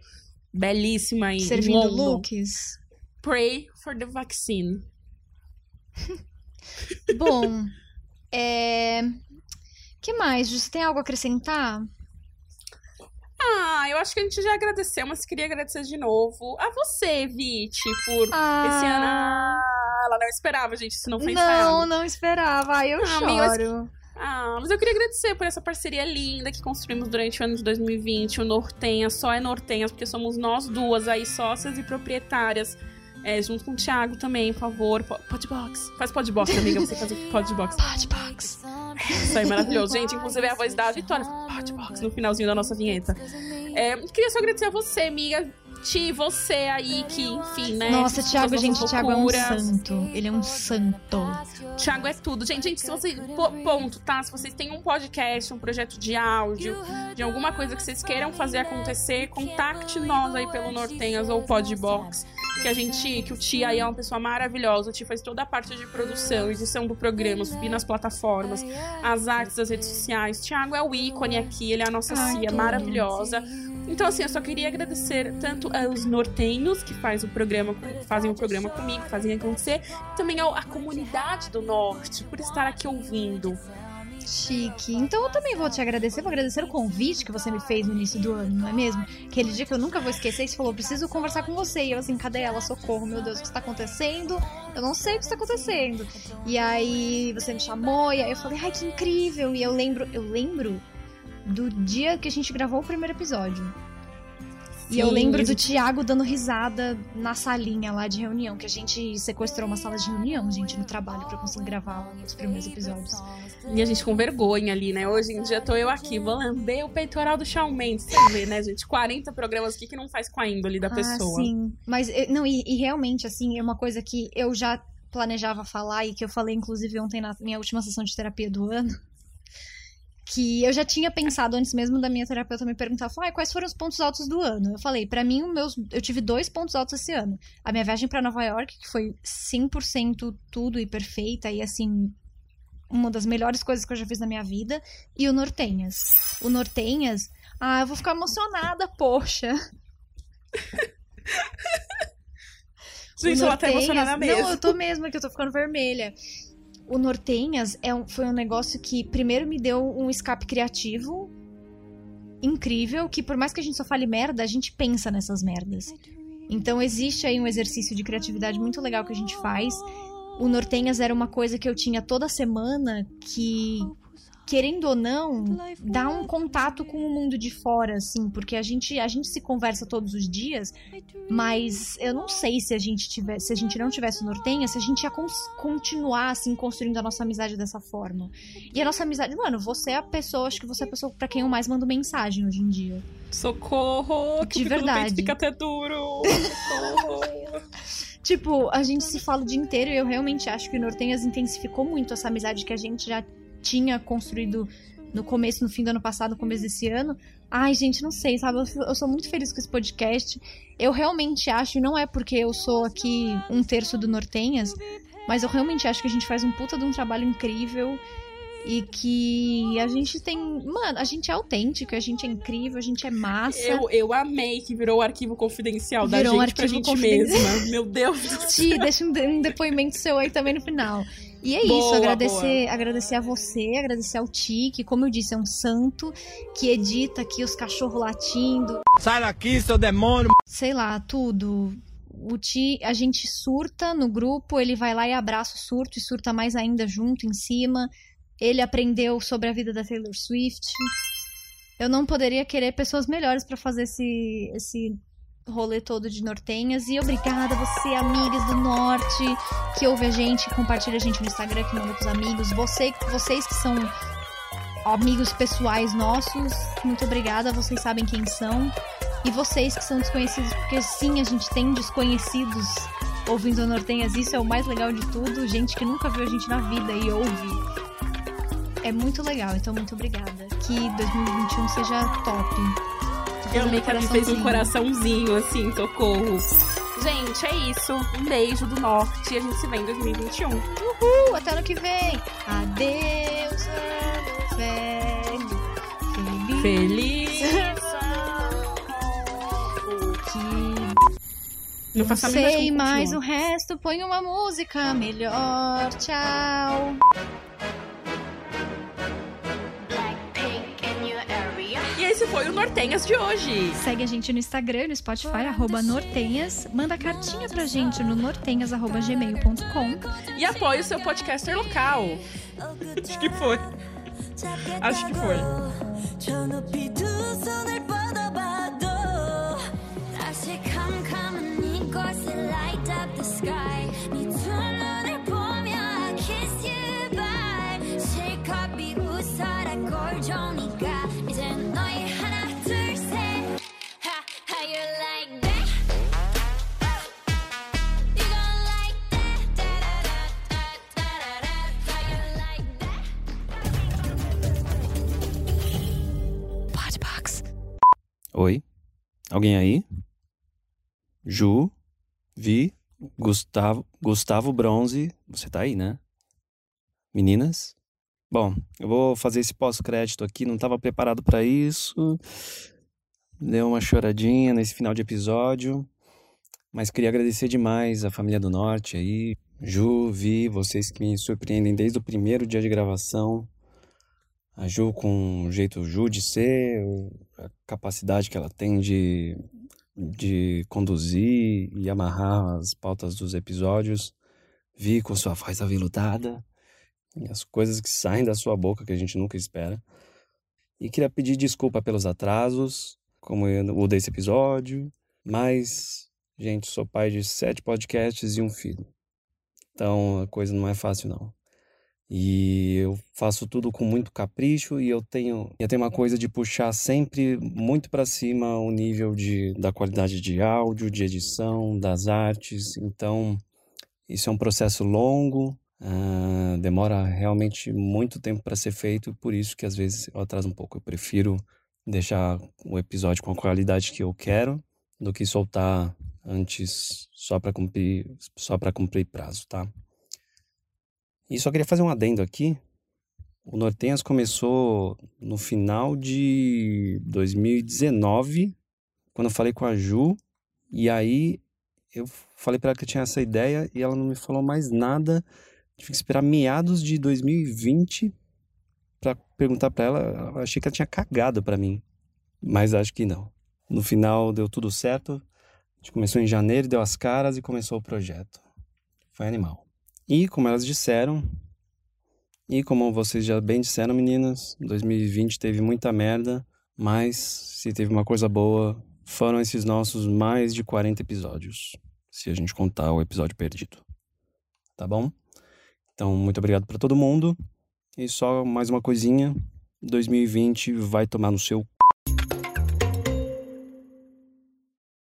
[SPEAKER 2] Belíssima em
[SPEAKER 1] Servindo looks.
[SPEAKER 2] Pray for the vaccine.
[SPEAKER 1] Bom, é. que mais? Você tem algo a acrescentar?
[SPEAKER 2] Ah, eu acho que a gente já agradeceu, mas queria agradecer de novo a você, Viti, por
[SPEAKER 1] Ah,
[SPEAKER 2] esse ano. Ah, ela não esperava, gente, isso não foi
[SPEAKER 1] Não,
[SPEAKER 2] ensaiado.
[SPEAKER 1] não esperava. Ai, eu
[SPEAKER 2] Ah,
[SPEAKER 1] choro.
[SPEAKER 2] Ah, mas eu queria agradecer por essa parceria linda que construímos durante o ano de 2020. O Nortenha só é Nortenhas, porque somos nós duas aí, sócias e proprietárias. É, junto com o Thiago também, por favor. Po- Podbox. Faz podbox, amiga. Você faz podbox.
[SPEAKER 1] Podbox.
[SPEAKER 2] Isso aí, maravilhoso. Gente, inclusive é a voz da Vitória. Podbox no finalzinho da nossa vinheta. É, queria só agradecer a você, amiga. Ti, você aí que, enfim, né?
[SPEAKER 1] Nossa, Thiago, gente, Thiago é um santo. Ele é um santo.
[SPEAKER 2] Thiago é tudo. Gente, gente, se vocês. po- Ponto, tá? Se vocês têm um podcast, um projeto de áudio, de alguma coisa que vocês queiram fazer acontecer, contacte nós aí pelo Nortenhas ou Podbox. Que a gente. Que o Tia aí é uma pessoa maravilhosa. O Tia faz toda a parte de produção, edição do programa, subir nas plataformas, as artes das redes sociais. Thiago é o ícone aqui, ele é a nossa
[SPEAKER 1] Ai,
[SPEAKER 2] Cia maravilhosa. Então, assim, eu só queria agradecer tanto aos nortenhos que faz o programa, fazem o programa comigo, fazem acontecer, também à comunidade do norte por estar aqui ouvindo.
[SPEAKER 1] Chique. Então eu também vou te agradecer. Vou agradecer o convite que você me fez no início do ano, não é mesmo? Aquele dia que eu nunca vou esquecer, você falou, preciso conversar com você. E eu assim, cadê ela? Socorro, meu Deus, o que está acontecendo? Eu não sei o que está acontecendo. E aí você me chamou, e aí eu falei, ai, que incrível. E eu lembro, eu lembro do dia que a gente gravou o primeiro episódio. E eu
[SPEAKER 2] Sim,
[SPEAKER 1] lembro do Thiago dando risada na salinha lá de reunião, que a gente sequestrou uma sala de reunião, gente, no trabalho, pra conseguir gravar os primeiros episódios.
[SPEAKER 2] E a gente com vergonha ali, né? Hoje em dia tô eu aqui, vou lamber o peitoral do Shawn Mendes. Você vê, né, gente? 40 programas aqui que não faz com a índole da pessoa.
[SPEAKER 1] Ah, sim. Mas, eh, não, e, e realmente, assim, é uma coisa que eu já planejava falar e que eu falei, inclusive, ontem na minha última sessão de terapia do ano. Que eu já tinha pensado antes mesmo da minha terapeuta me perguntar, falou, "Ai, quais foram os pontos altos do ano? Eu falei, pra mim, meus, eu tive dois pontos altos esse ano. A minha viagem pra Nova York, que foi 100% tudo e perfeita, e assim, uma das melhores coisas que eu já fiz na minha vida, e o Nortenhas. O Nortenhas, ah, eu vou ficar emocionada, poxa.
[SPEAKER 2] Gente, ela tá
[SPEAKER 1] Nortenhas-
[SPEAKER 2] emocionada mesmo.
[SPEAKER 1] Não, eu tô mesmo, que eu tô ficando vermelha. O Nortenhas é um- foi um negócio que primeiro me deu um escape criativo incrível, que por mais que a gente só fale merda, a gente pensa nessas merdas. Então existe aí um exercício de criatividade muito legal que a gente faz. O Nortenhas era uma coisa que eu tinha toda semana que querendo ou não, dá um contato com o mundo de fora, assim, porque a gente, a gente se conversa todos os dias, mas eu não sei se a gente tivesse, se a gente não tivesse o Nortenha, se a gente ia continuar assim construindo a nossa amizade dessa forma. E a nossa amizade, mano, você é a pessoa, acho que você é a pessoa pra quem eu mais mando mensagem hoje em dia.
[SPEAKER 2] Socorro! Que
[SPEAKER 1] De verdade.
[SPEAKER 2] Fica até duro! Socorro!
[SPEAKER 1] Tipo, a gente se fala o dia inteiro e eu realmente acho que o Nortenhas intensificou muito essa amizade que a gente já tinha construído no começo, no fim do ano passado, no começo desse ano. Ai, gente, não sei, sabe? Eu, eu sou muito feliz com esse podcast. Eu realmente acho, e não é porque eu sou aqui um terço do Nortenhas, mas eu realmente acho que a gente faz um puta de um trabalho incrível. E que a gente tem. Mano, a gente é autêntico, a gente é incrível, a gente é massa.
[SPEAKER 2] Eu, eu amei que virou o arquivo confidencial
[SPEAKER 1] Virou um
[SPEAKER 2] da gente pra
[SPEAKER 1] arquivo
[SPEAKER 2] gente
[SPEAKER 1] confidencial.
[SPEAKER 2] mesma. Meu Deus do céu.
[SPEAKER 1] Ti, deixa um, de- um depoimento seu aí também no final. E é
[SPEAKER 2] Boa,
[SPEAKER 1] isso, agradecer, agradecer a você, agradecer ao Ti, que, como eu disse, é um santo que edita aqui os cachorros latindo,
[SPEAKER 3] Sai daqui, seu demônio!
[SPEAKER 1] sei lá, tudo. O Ti, a gente surta no grupo, ele vai lá e abraça o surto e surta mais ainda junto em cima. Ele aprendeu sobre a vida da Taylor Swift. Eu não poderia querer pessoas melhores pra fazer esse, esse rolê todo de nortenhas. E obrigada você, amigas do norte, que ouve a gente, compartilha a gente no Instagram, que manda pros amigos. Você, vocês que são amigos pessoais nossos, muito obrigada, vocês sabem quem são. E vocês que são desconhecidos, porque sim, a gente tem desconhecidos ouvindo Nortenhas, isso é o mais legal de tudo. Gente que nunca viu a gente na vida e ouve. É muito legal, então muito obrigada. Que 2021 seja top.
[SPEAKER 2] Eu amei que ela me fez um
[SPEAKER 1] coraçãozinho.
[SPEAKER 2] assim, socorro. Gente, é isso. Um beijo do norte e a gente se vê em 2021.
[SPEAKER 1] Uhul, até ano que vem. Adeus, ano velho. Feliz.
[SPEAKER 2] Feliz! Não mínima
[SPEAKER 1] sei mais o resto, põe uma música melhor. Tchau.
[SPEAKER 2] esse foi o Nortenhas de hoje.
[SPEAKER 1] Segue a gente no Instagram, no Spotify, arroba Nortenhas. Manda cartinha pra gente no nortenhas.gmail.com.
[SPEAKER 2] E apoie o seu podcaster local. Acho que foi. Acho que foi.
[SPEAKER 4] Sky
[SPEAKER 5] Oi? Alguém aí? Ju, Vi, Gustavo, Gustavo Bronze, você tá aí, né? Meninas? Bom, eu vou fazer esse pós-crédito aqui, não tava preparado pra isso. Deu uma choradinha nesse final de episódio, mas queria agradecer demais a família do Norte aí, Ju, Vi, vocês que me surpreendem desde o primeiro dia de gravação. A Ju com o jeito Ju de ser, o- a capacidade que ela tem de, de conduzir e amarrar as pautas dos episódios. Vi com sua voz aveludada e as coisas que saem da sua boca que a gente nunca espera. E queria pedir desculpa pelos atrasos, como o desse episódio, mas, gente, sou pai de sete podcasts e um filho. Então a coisa não é fácil, não. E eu faço tudo com muito capricho e eu tenho, eu tenho uma coisa de puxar sempre muito para cima o nível de, da qualidade de áudio, de edição, das artes. Então, isso é um processo longo, ah, demora realmente muito tempo para ser feito, por isso que às vezes eu atraso um pouco. Eu prefiro deixar o episódio com a qualidade que eu quero do que soltar antes só para cumprir, só para cumprir prazo, tá? E só queria fazer um adendo aqui. O Nortenhas começou no final de 2019, quando eu falei com a Ju, e aí eu falei para ela que eu tinha essa ideia e ela não me falou mais nada. Tive que esperar meados de 2020 para perguntar para ela. Eu achei que ela tinha cagado para mim, mas acho que não. No final deu tudo certo. A gente começou em janeiro, deu as caras e começou o projeto. Foi animal. E como elas disseram, e como vocês já bem disseram, meninas, 2020 teve muita merda, mas se teve uma coisa boa, foram esses nossos mais de 40 episódios, se a gente contar o episódio perdido. Tá bom? Então, muito obrigado para todo mundo. E só mais uma coisinha, 2020 vai tomar no seu